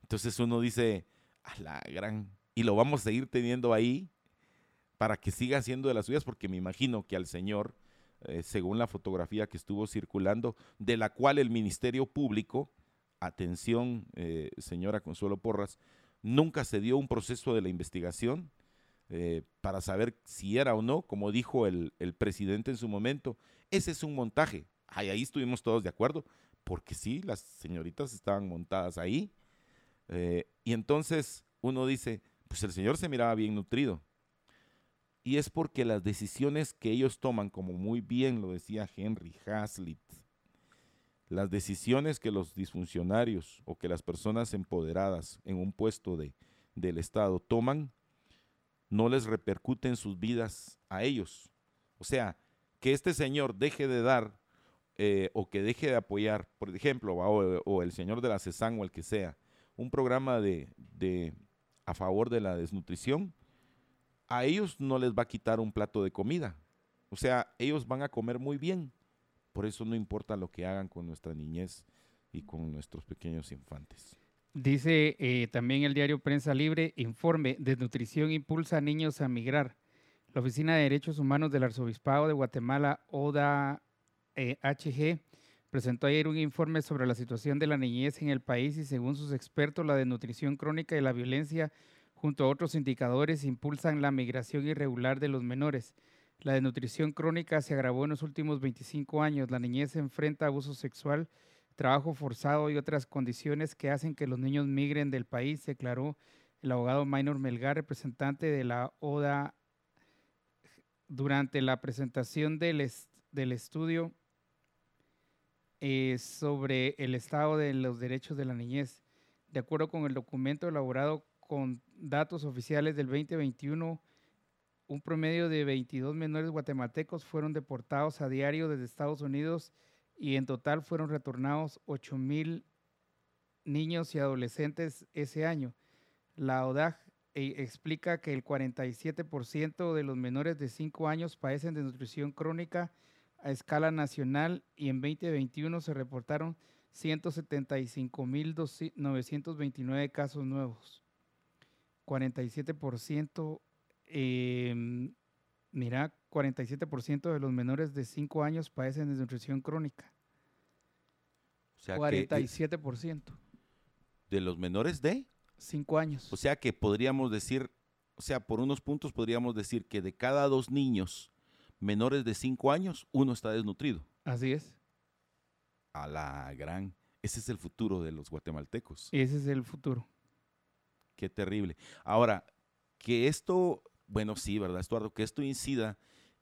Entonces uno dice, a la gran, y lo vamos a seguir teniendo ahí para que siga haciendo de las suyas, porque me imagino que al señor eh, según la fotografía que estuvo circulando, de la cual el Ministerio Público, atención, eh, señora Consuelo Porras, nunca se dio un proceso de la investigación eh, para saber si era o no, como dijo el, presidente en su momento, ese es un montaje. ahí estuvimos todos de acuerdo, porque sí, las señoritas estaban montadas ahí. y entonces uno dice, pues el señor se miraba bien nutrido y es porque las decisiones que ellos toman, como muy bien lo decía Henry Hazlitt, las decisiones que los disfuncionarios o que las personas empoderadas en un puesto de, del Estado toman, no les repercuten sus vidas a ellos. O sea, que este señor deje de dar eh, o que deje de apoyar, por ejemplo, o, el señor de la CESAN o el que sea, un programa de, de a favor de la desnutrición, a ellos no les va a quitar un plato de comida. O sea, ellos van a comer muy bien. Por eso no importa lo que hagan con nuestra niñez y con nuestros pequeños infantes. Dice eh, también el diario Prensa Libre, informe, desnutrición impulsa a niños a migrar. La Oficina de Derechos Humanos del Arzobispado de Guatemala, ODA HG, eh, presentó ayer un informe sobre la situación de la niñez en el país y según sus expertos, la desnutrición crónica y la violencia junto a otros indicadores, impulsan la migración irregular de los menores. La desnutrición crónica se agravó en los últimos 25 años. La niñez se enfrenta a abuso sexual, trabajo forzado y otras condiciones que hacen que los niños migren del país, declaró el abogado Minor Melgar, representante de la ODA, durante la presentación del, del estudio eh, sobre el estado de los derechos de la niñez. De acuerdo con el documento elaborado con datos oficiales del 2021, un promedio de 22 menores guatemaltecos fueron deportados a diario desde Estados Unidos y en total fueron retornados 8 mil niños y adolescentes ese año. La ODAG eh, explica que el 47% de los menores de 5 años padecen de nutrición crónica a escala nacional y en 2021 se reportaron 175.929 casos nuevos. 47%, em, mira, 47% de los menores de 5 años padecen de nutrición crónica. O sea 47%. ¿De los menores de? 5 años. O sea que podríamos decir, o sea, por unos puntos podríamos decir que de cada dos niños menores de 5 años, uno está desnutrido. Así es. A la gran. Ese es el futuro de los guatemaltecos. Ese es el futuro. Qué terrible. Ahora, que esto, bueno, sí, ¿verdad, Estuardo? Que esto incida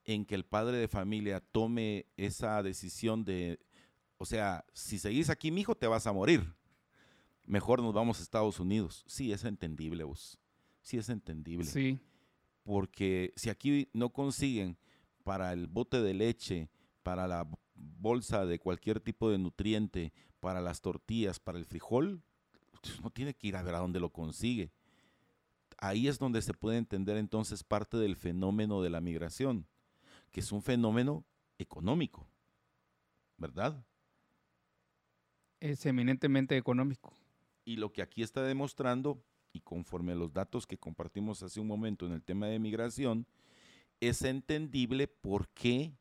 en que el padre de familia tome esa decisión de, o sea, si seguís aquí, mijo, te vas a morir. Mejor nos vamos a Estados Unidos. Sí, es entendible, vos. Sí, es entendible. Sí. Porque si aquí no consiguen para el bote de leche, para la bolsa de cualquier tipo de nutriente, para las tortillas, para el frijol, no tiene que ir a ver a dónde lo consigue. Ahí es donde se puede entender entonces parte del fenómeno de la migración, que es un fenómeno económico, ¿verdad? Es eminentemente económico. Y lo que aquí está demostrando, y conforme a los datos que compartimos hace un momento en el tema de migración, es entendible por qué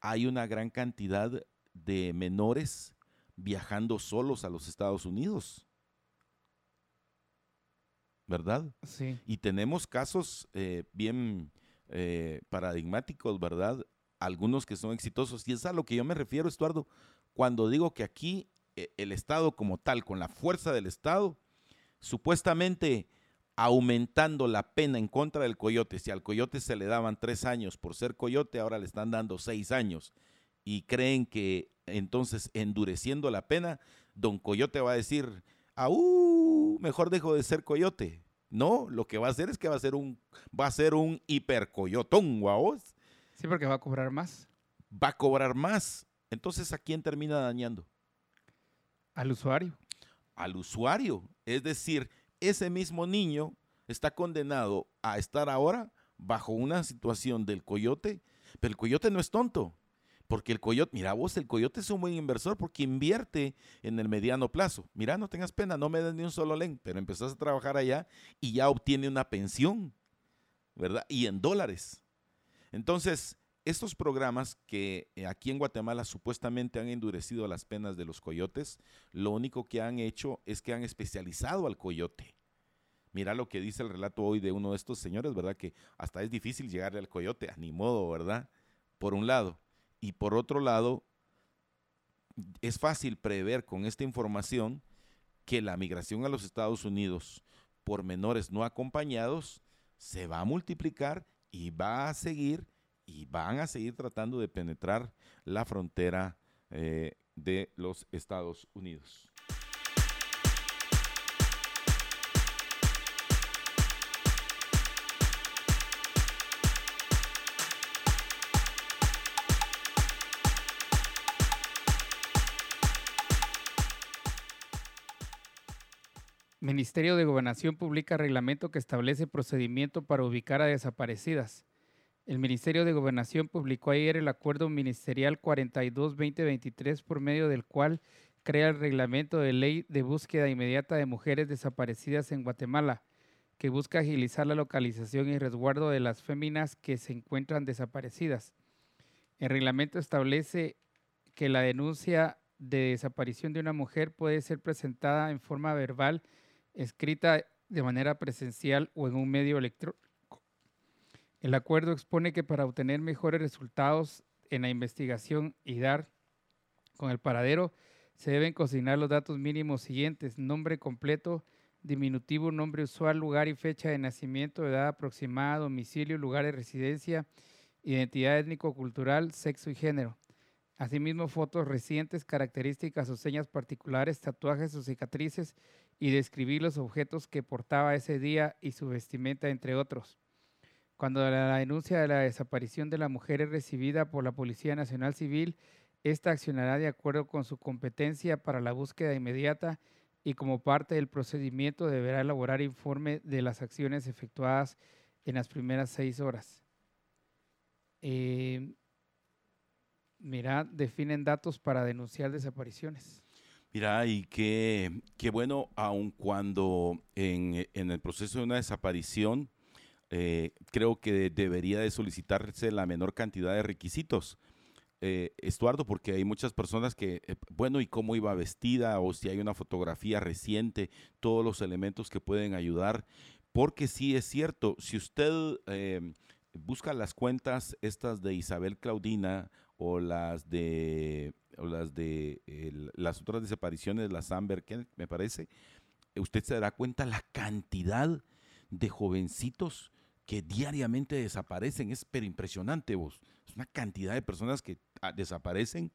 hay una gran cantidad de menores viajando solos a los Estados Unidos. ¿Verdad? Sí. Y tenemos casos eh, bien eh, paradigmáticos, ¿verdad? Algunos que son exitosos. Y es a lo que yo me refiero, Estuardo, cuando digo que aquí eh, el Estado como tal, con la fuerza del Estado, supuestamente aumentando la pena en contra del coyote. Si al coyote se le daban tres años por ser coyote, ahora le están dando seis años. Y creen que entonces endureciendo la pena, don Coyote va a decir, ¡Aú! Mejor dejo de ser coyote. No, lo que va a hacer es que va a ser un, va a ser un hipercoyotón, guau. Sí, porque va a cobrar más. Va a cobrar más. Entonces, ¿a quién termina dañando? Al usuario. Al usuario. Es decir, ese mismo niño está condenado a estar ahora bajo una situación del coyote, pero el coyote no es tonto. Porque el coyote, mira vos, el coyote es un buen inversor porque invierte en el mediano plazo. Mira, no tengas pena, no me des ni un solo len, pero empezás a trabajar allá y ya obtiene una pensión, ¿verdad? Y en dólares. Entonces, estos programas que eh, aquí en Guatemala supuestamente han endurecido las penas de los coyotes, lo único que han hecho es que han especializado al coyote. Mira lo que dice el relato hoy de uno de estos señores, ¿verdad? Que hasta es difícil llegarle al coyote, a ni modo, ¿verdad? Por un lado. Y por otro lado, es fácil prever con esta información que la migración a los Estados Unidos por menores no acompañados se va a multiplicar y va a seguir y van a seguir tratando de penetrar la frontera eh, de los Estados Unidos. Ministerio de Gobernación publica reglamento que establece procedimiento para ubicar a desaparecidas. El Ministerio de Gobernación publicó ayer el Acuerdo Ministerial 42-2023 por medio del cual crea el reglamento de ley de búsqueda inmediata de mujeres desaparecidas en Guatemala, que busca agilizar la localización y resguardo de las féminas que se encuentran desaparecidas. El reglamento establece que la denuncia de desaparición de una mujer puede ser presentada en forma verbal escrita de manera presencial o en un medio electrónico. El acuerdo expone que para obtener mejores resultados en la investigación y dar con el paradero, se deben consignar los datos mínimos siguientes, nombre completo, diminutivo, nombre usual, lugar y fecha de nacimiento, edad aproximada, domicilio, lugar de residencia, identidad étnico-cultural, sexo y género. Asimismo, fotos recientes, características o señas particulares, tatuajes o cicatrices y describir los objetos que portaba ese día y su vestimenta, entre otros. Cuando la denuncia de la desaparición de la mujer es recibida por la Policía Nacional Civil, esta accionará de acuerdo con su competencia para la búsqueda inmediata y como parte del procedimiento deberá elaborar informe de las acciones efectuadas en las primeras seis horas. Eh, mira, definen datos para denunciar desapariciones. Mira, y qué, qué bueno, aun cuando en, el proceso de una desaparición, eh, creo que debería de solicitarse la menor cantidad de requisitos. Eh, Estuardo, porque hay muchas personas que, eh, bueno, ¿y cómo iba vestida? O si hay una fotografía reciente, todos los elementos que pueden ayudar. Porque sí es cierto, si usted busca las cuentas estas de Isabel Claudina o las de las de las otras desapariciones, las Amber me parece, usted se dará cuenta la cantidad de jovencitos que diariamente desaparecen. Es pero impresionante, vos. Es una cantidad de personas que ah, desaparecen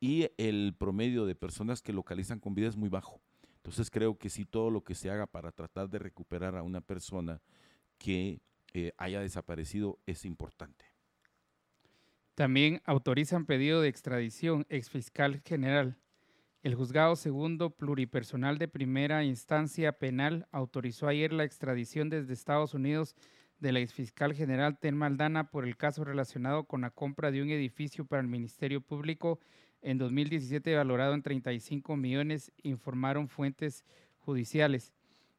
y el promedio de personas que localizan con vida es muy bajo. Entonces creo que sí, todo lo que se haga para tratar de recuperar a una persona que eh, haya desaparecido es importante. También autorizan pedido de extradición ex fiscal general. El juzgado segundo pluripersonal de primera instancia penal autorizó ayer la extradición desde Estados Unidos de la exfiscal general Ten Maldana por el caso relacionado con la compra de un edificio para el Ministerio Público en 2017 valorado en 35 millones, informaron fuentes judiciales.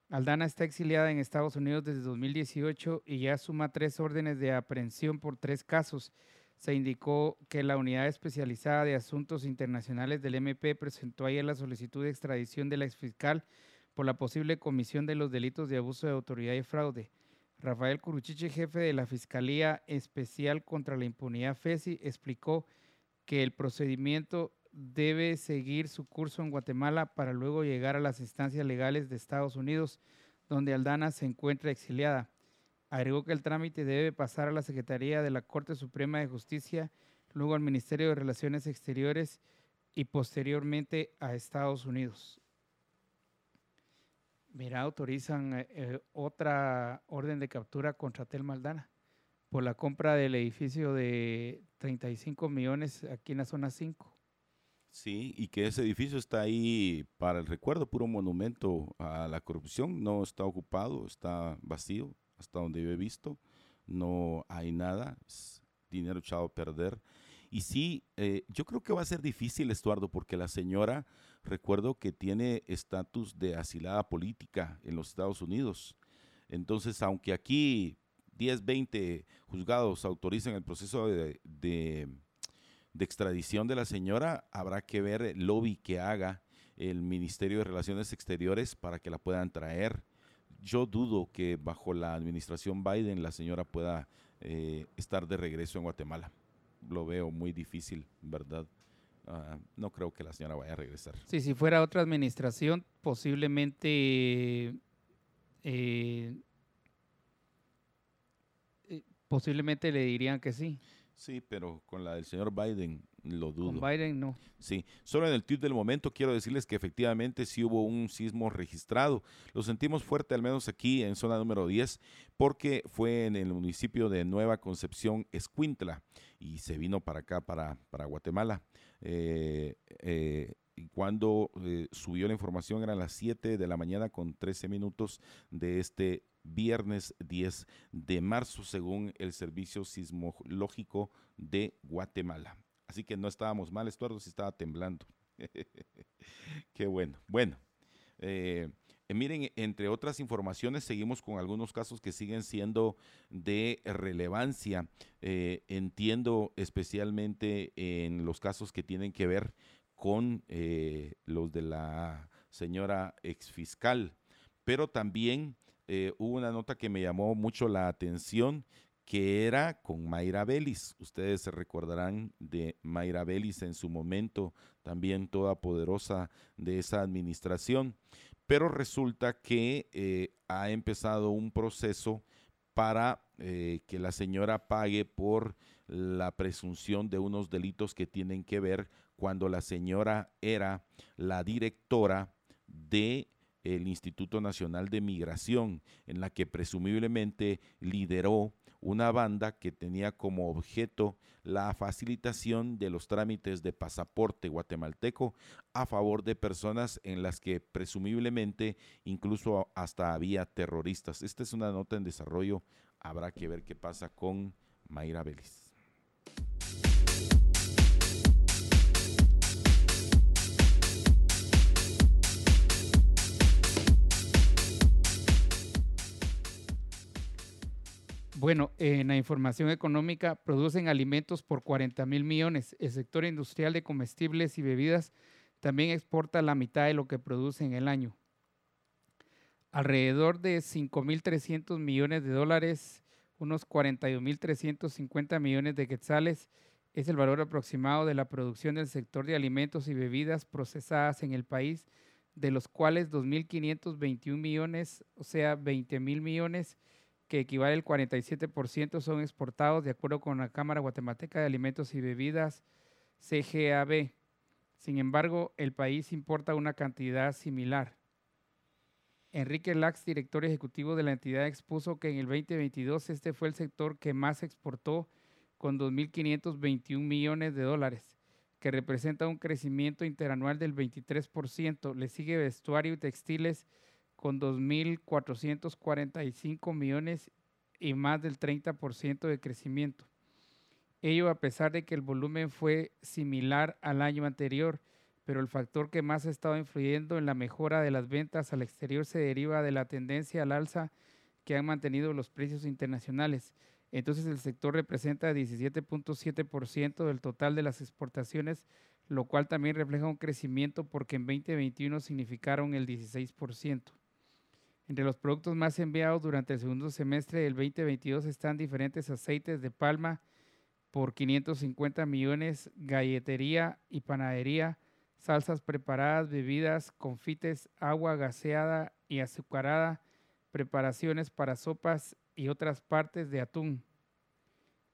Aldana está exiliada en Estados Unidos desde 2018 y ya suma tres órdenes de aprehensión por tres casos se indicó que la Unidad Especializada de Asuntos Internacionales del MP presentó ayer la solicitud de extradición de la exfiscal por la posible comisión de los delitos de abuso de autoridad y fraude. Rafael Curuchiche, jefe de la Fiscalía Especial contra la Impunidad FESI, explicó que el procedimiento debe seguir su curso en Guatemala para luego llegar a las instancias legales de Estados Unidos, donde Aldana se encuentra exiliada. Agregó que el trámite debe pasar a la Secretaría de la Corte Suprema de Justicia, luego al Ministerio de Relaciones Exteriores y posteriormente a Estados Unidos. Mira, autorizan eh, eh, otra orden de captura contra Tel Maldana por la compra del edificio de 35 millones aquí en la zona 5. Sí, y que ese edificio está ahí para el recuerdo, puro monumento a la corrupción, no está ocupado, está vacío, hasta donde yo he visto, no hay nada, es dinero echado a perder. Y sí, eh, yo creo que va a ser difícil, Estuardo, porque la señora, recuerdo que tiene estatus de asilada política en los Estados Unidos. Entonces, aunque aquí 10, 20 juzgados autoricen el proceso de, de, extradición de la señora, habrá que ver el lobby que haga el Ministerio de Relaciones Exteriores para que la puedan traer. Yo dudo que bajo la administración Biden la señora pueda eh, estar de regreso en Guatemala. Lo veo muy difícil, ¿verdad? Ah, no creo que la señora vaya a regresar. Sí, si fuera otra administración, posiblemente eh, Posiblemente le dirían que sí. Sí, pero con la del señor Biden lo dudo. Con Biden no. Sí, solo en el tweet del momento quiero decirles que efectivamente sí hubo un sismo registrado. Lo sentimos fuerte, al menos aquí en zona número 10, porque fue en el municipio de Nueva Concepción, Escuintla, y se vino para acá, para, para Guatemala. Eh, eh, cuando eh, subió la información eran las 7 de la mañana con 13 minutos de este viernes 10 de marzo, según el Servicio Sismológico de Guatemala. Así que no estábamos mal, Estuardo, si estaba temblando. Qué bueno. Bueno, eh, miren, entre otras informaciones, seguimos con algunos casos que siguen siendo de relevancia. Eh, entiendo especialmente en los casos que tienen que ver con eh, los de la señora exfiscal, pero también eh, hubo una nota que me llamó mucho la atención, que era con Mayra Belis. Ustedes se recordarán de Mayra Belis en su momento, también toda poderosa de esa administración, pero resulta que eh, ha empezado un proceso para eh, que la señora pague por la presunción de unos delitos que tienen que ver cuando la señora era la directora de el Instituto Nacional de Migración, en la que presumiblemente lideró una banda que tenía como objeto la facilitación de los trámites de pasaporte guatemalteco a favor de personas en las que presumiblemente incluso hasta había terroristas. Esta es una nota en desarrollo, habrá que ver qué pasa con Mayra Vélez. Bueno, en la información económica producen alimentos por 40 mil millones. El sector industrial de comestibles y bebidas también exporta la mitad de lo que produce en el año. Alrededor de 5.300 millones de dólares, unos 42.350 millones de quetzales, es el valor aproximado de la producción del sector de alimentos y bebidas procesadas en el país, de los cuales 2.521 millones, o sea, 20 mil millones, que equivale al 47%, son exportados de acuerdo con la Cámara Guatemalteca de Alimentos y Bebidas, CGAB. Sin embargo, el país importa una cantidad similar. Enrique Lax, director ejecutivo de la entidad, expuso que en el 2022 este fue el sector que más exportó con 2.521 millones de dólares, que representa un crecimiento interanual del 23%. Le sigue vestuario y textiles con 2.445 millones y más del 30% de crecimiento. Ello a pesar de que el volumen fue similar al año anterior, pero el factor que más ha estado influyendo en la mejora de las ventas al exterior se deriva de la tendencia al alza que han mantenido los precios internacionales. Entonces el sector representa 17.7% del total de las exportaciones, lo cual también refleja un crecimiento porque en 2021 significaron el 16%. Entre los productos más enviados durante el segundo semestre del 2022 están diferentes aceites de palma por 550 millones, galletería y panadería, salsas preparadas, bebidas, confites, agua gaseada y azucarada, preparaciones para sopas y otras partes de atún.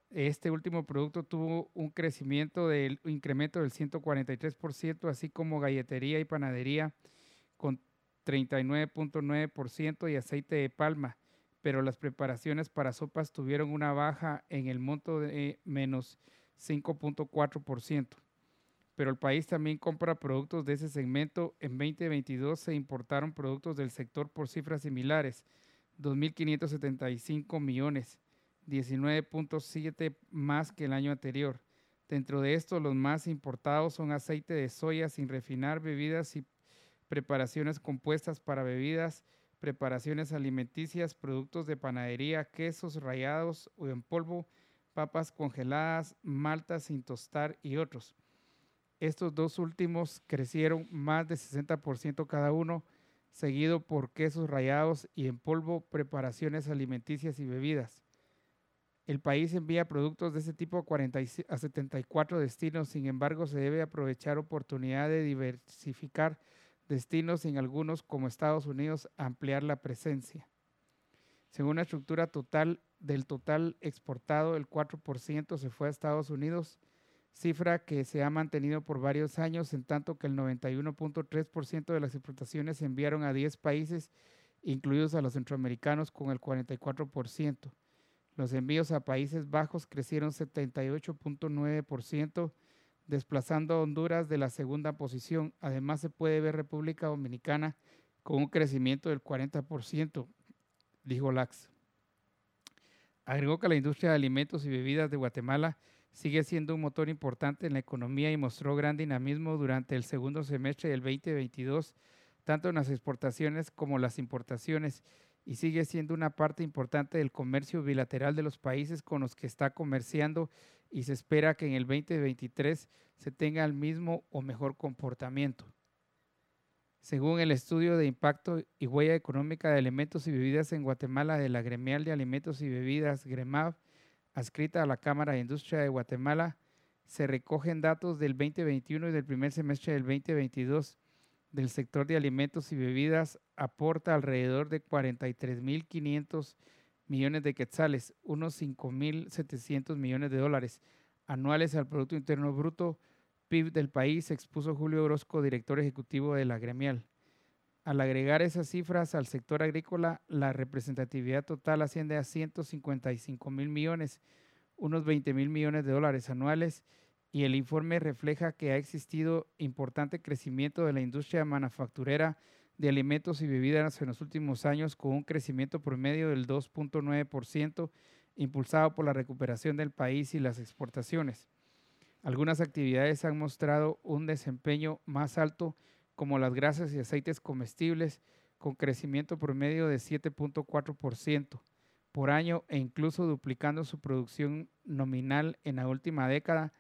Este último producto tuvo un crecimiento del incremento del 143%, así como galletería y panadería con 39.9% y aceite de palma, pero las preparaciones para sopas tuvieron una baja en el monto de menos 5.4%. pero el país también compra productos de ese segmento. En 2022 se importaron productos del sector por cifras similares, 2.575 millones, 19.7 más que el año anterior. Dentro de esto, los más importados son aceite de soya sin refinar, bebidas y preparaciones compuestas para bebidas, preparaciones alimenticias, productos de panadería, quesos rayados o en polvo, papas congeladas, maltas sin tostar y otros. Estos dos últimos crecieron más de 60% cada uno, seguido por quesos rayados y en polvo, preparaciones alimenticias y bebidas. El país envía productos de ese tipo a, 40 a 74 destinos, sin embargo se debe aprovechar oportunidad de diversificar destinos en algunos como Estados Unidos ampliar la presencia. Según la estructura total del total exportado, el 4% se fue a Estados Unidos, cifra que se ha mantenido por varios años, en tanto que el 91.3% de las exportaciones se enviaron a 10 países, incluidos a los centroamericanos, con el 44%. Los envíos a Países Bajos crecieron 78.9%, desplazando a Honduras de la segunda posición. Además, se puede ver República Dominicana con un crecimiento del 40%, dijo Lax. Agregó que la industria de alimentos y bebidas de Guatemala sigue siendo un motor importante en la economía y mostró gran dinamismo durante el segundo semestre del 2022, tanto en las exportaciones como las importaciones, y sigue siendo una parte importante del comercio bilateral de los países con los que está comerciando y se espera que en el 2023 se tenga el mismo o mejor comportamiento. Según el estudio de impacto y huella económica de alimentos y bebidas en Guatemala de la Gremial de Alimentos y Bebidas, GREMAB, adscrita a la Cámara de Industria de Guatemala, se recogen datos del 2021 y del primer semestre del 2022 del sector de alimentos y bebidas aporta alrededor de 43.500 millones de quetzales, unos 5.700 millones de dólares anuales al Producto Interno Bruto, PIB del país, expuso Julio Orozco, director ejecutivo de la gremial. Al agregar esas cifras al sector agrícola, la representatividad total asciende a 155 mil millones, unos 20 mil millones de dólares anuales, y el informe refleja que ha existido importante crecimiento de la industria manufacturera de alimentos y bebidas en los últimos años con un crecimiento promedio del 2.9%, impulsado por la recuperación del país y las exportaciones. Algunas actividades han mostrado un desempeño más alto, como las grasas y aceites comestibles, con crecimiento promedio de 7.4% por año e incluso duplicando su producción nominal en la última década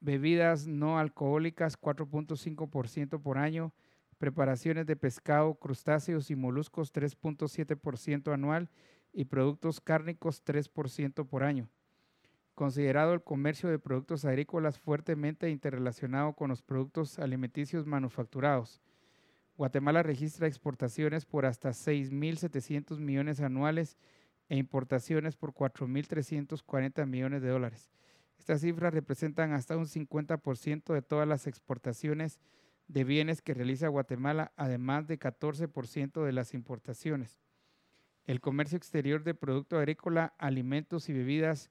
bebidas no alcohólicas 4.5% por año, preparaciones de pescado, crustáceos y moluscos 3.7% anual y productos cárnicos 3% por año. Considerado el comercio de productos agrícolas fuertemente interrelacionado con los productos alimenticios manufacturados. Guatemala registra exportaciones por hasta 6.700 millones anuales e importaciones por 4.340 millones de dólares. Estas cifras representan hasta un 50% de todas las exportaciones de bienes que realiza Guatemala, además de 14% de las importaciones. El comercio exterior de producto agrícola, alimentos y bebidas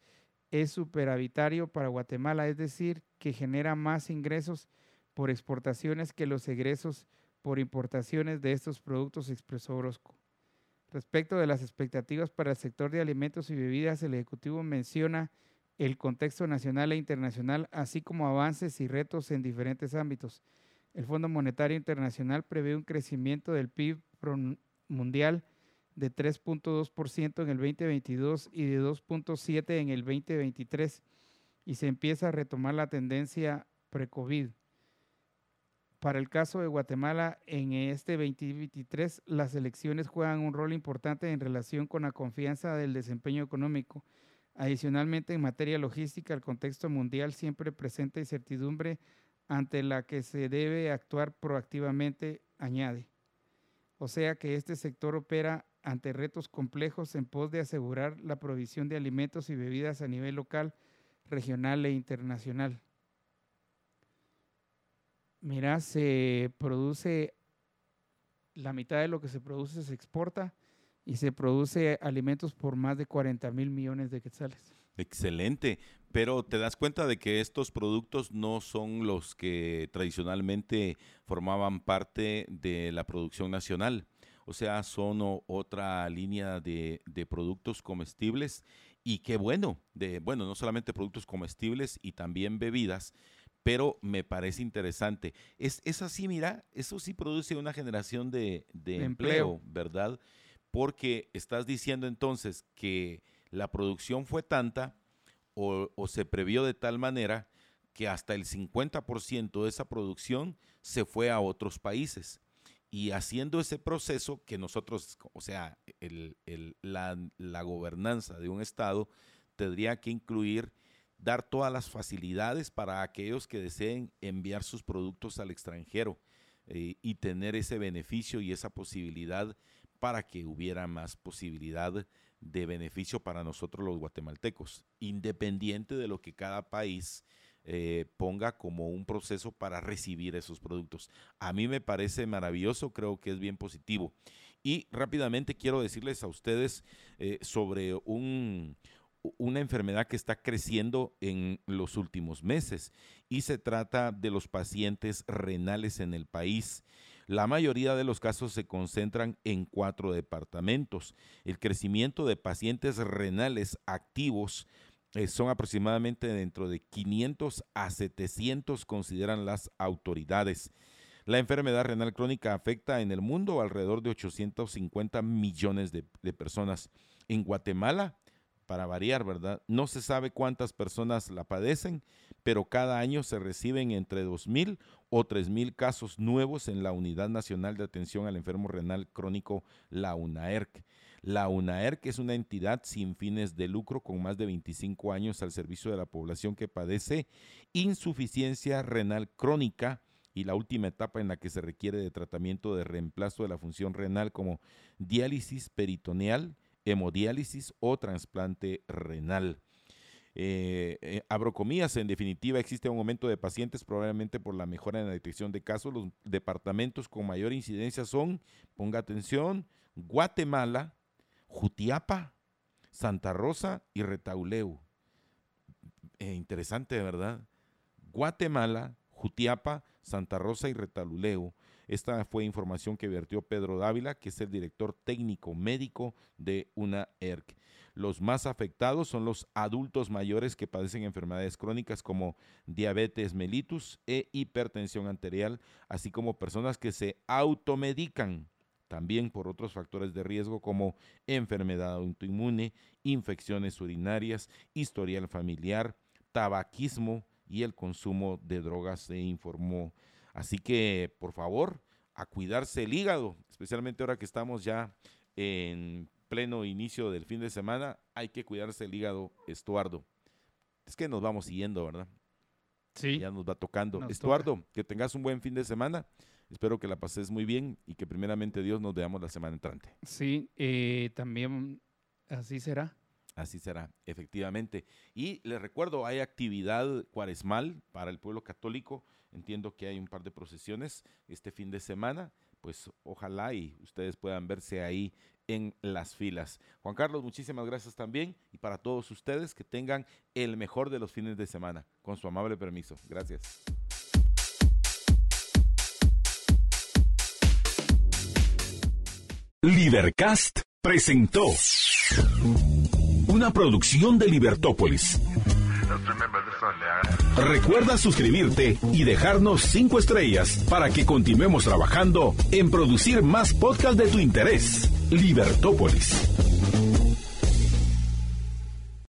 es superavitario para Guatemala, es decir, que genera más ingresos por exportaciones que los egresos por importaciones de estos productos, expresó Orozco. Respecto de las expectativas para el sector de alimentos y bebidas, el Ejecutivo menciona el contexto nacional e internacional, así como avances y retos en diferentes ámbitos. El Fondo Monetario Internacional prevé un crecimiento del PIB mundial de 3.2% en el 2022 y de 2.7% en el 2023 y se empieza a retomar la tendencia pre-COVID. Para el caso de Guatemala, en este 2023 las elecciones juegan un rol importante en relación con la confianza del desempeño económico Adicionalmente, en materia logística, el contexto mundial siempre presenta incertidumbre ante la que se debe actuar proactivamente, añade. O sea que este sector opera ante retos complejos en pos de asegurar la provisión de alimentos y bebidas a nivel local, regional e internacional. Mira, se produce, la mitad de lo que se produce se exporta y se produce alimentos por más de 40 mil millones de quetzales. Excelente, pero te das cuenta de que estos productos no son los que tradicionalmente formaban parte de la producción nacional. O sea, son otra línea de, de, productos comestibles y qué bueno, de, bueno, no solamente productos comestibles y también bebidas, pero me parece interesante. Es, es así, mira, eso sí produce una generación de, de empleo, ¿verdad? Porque estás diciendo entonces que la producción fue tanta o, se previó de tal manera que hasta el 50% de esa producción se fue a otros países. Y haciendo ese proceso que nosotros, o sea, la, gobernanza de un Estado tendría que incluir dar todas las facilidades para aquellos que deseen enviar sus productos al extranjero eh, y tener ese beneficio y esa posibilidad para que hubiera más posibilidad de beneficio para nosotros los guatemaltecos, independiente de lo que cada país eh, ponga como un proceso para recibir esos productos. A mí me parece maravilloso, creo que es bien positivo. Y rápidamente quiero decirles a ustedes eh, sobre un, una enfermedad que está creciendo en los últimos meses y se trata de los pacientes renales en el país. La mayoría de los casos se concentran en cuatro departamentos. El crecimiento de pacientes renales activos eh, son aproximadamente dentro de 500 a 700, consideran las autoridades. La enfermedad renal crónica afecta en el mundo alrededor de 850 millones de, de personas. En Guatemala, para variar, ¿verdad? No se sabe cuántas personas la padecen, pero cada año se reciben entre 2.000 o 3.000 casos nuevos en la Unidad Nacional de Atención al Enfermo Renal Crónico, la UNAERC. La UNAERC es una entidad sin fines de lucro con más de 25 años al servicio de la población que padece insuficiencia renal crónica y la última etapa en la que se requiere de tratamiento de reemplazo de la función renal como diálisis peritoneal, hemodiálisis o trasplante renal. Eh, eh, en definitiva existe un aumento de pacientes probablemente por la mejora en la detección de casos. Los departamentos con mayor incidencia son, ponga atención, Guatemala, Jutiapa, Santa Rosa y Retauleu. Eh, interesante, ¿verdad? Guatemala, Jutiapa, Santa Rosa y Retauleu esta fue información que vertió Pedro Dávila, que es el director técnico médico de una ERC. Los más afectados son los adultos mayores que padecen enfermedades crónicas como diabetes mellitus e hipertensión arterial, así como personas que se automedican también por otros factores de riesgo como enfermedad autoinmune, infecciones urinarias, historial familiar, tabaquismo y el consumo de drogas, se informó. Así que, por favor, a cuidarse el hígado, especialmente ahora que estamos ya en pleno inicio del fin de semana, hay que cuidarse el hígado, Estuardo. Es que nos vamos siguiendo, ¿verdad? Sí. Ya nos va tocando. Estuardo, que tengas un buen fin de semana. Espero que la pases muy bien y que primeramente Dios nos veamos la semana entrante. Sí, eh, también así será. Así será, efectivamente. Y les recuerdo, hay actividad cuaresmal para el pueblo católico Entiendo que hay un par de procesiones este fin de semana, pues ojalá y ustedes puedan verse ahí en las filas. Juan Carlos, muchísimas gracias también y para todos ustedes que tengan el mejor de los fines de semana, con su amable permiso. Gracias. Libercast presentó una producción de Libertópolis. Recuerda suscribirte y dejarnos 5 estrellas para que continuemos trabajando en producir más podcasts de tu interés. Libertópolis.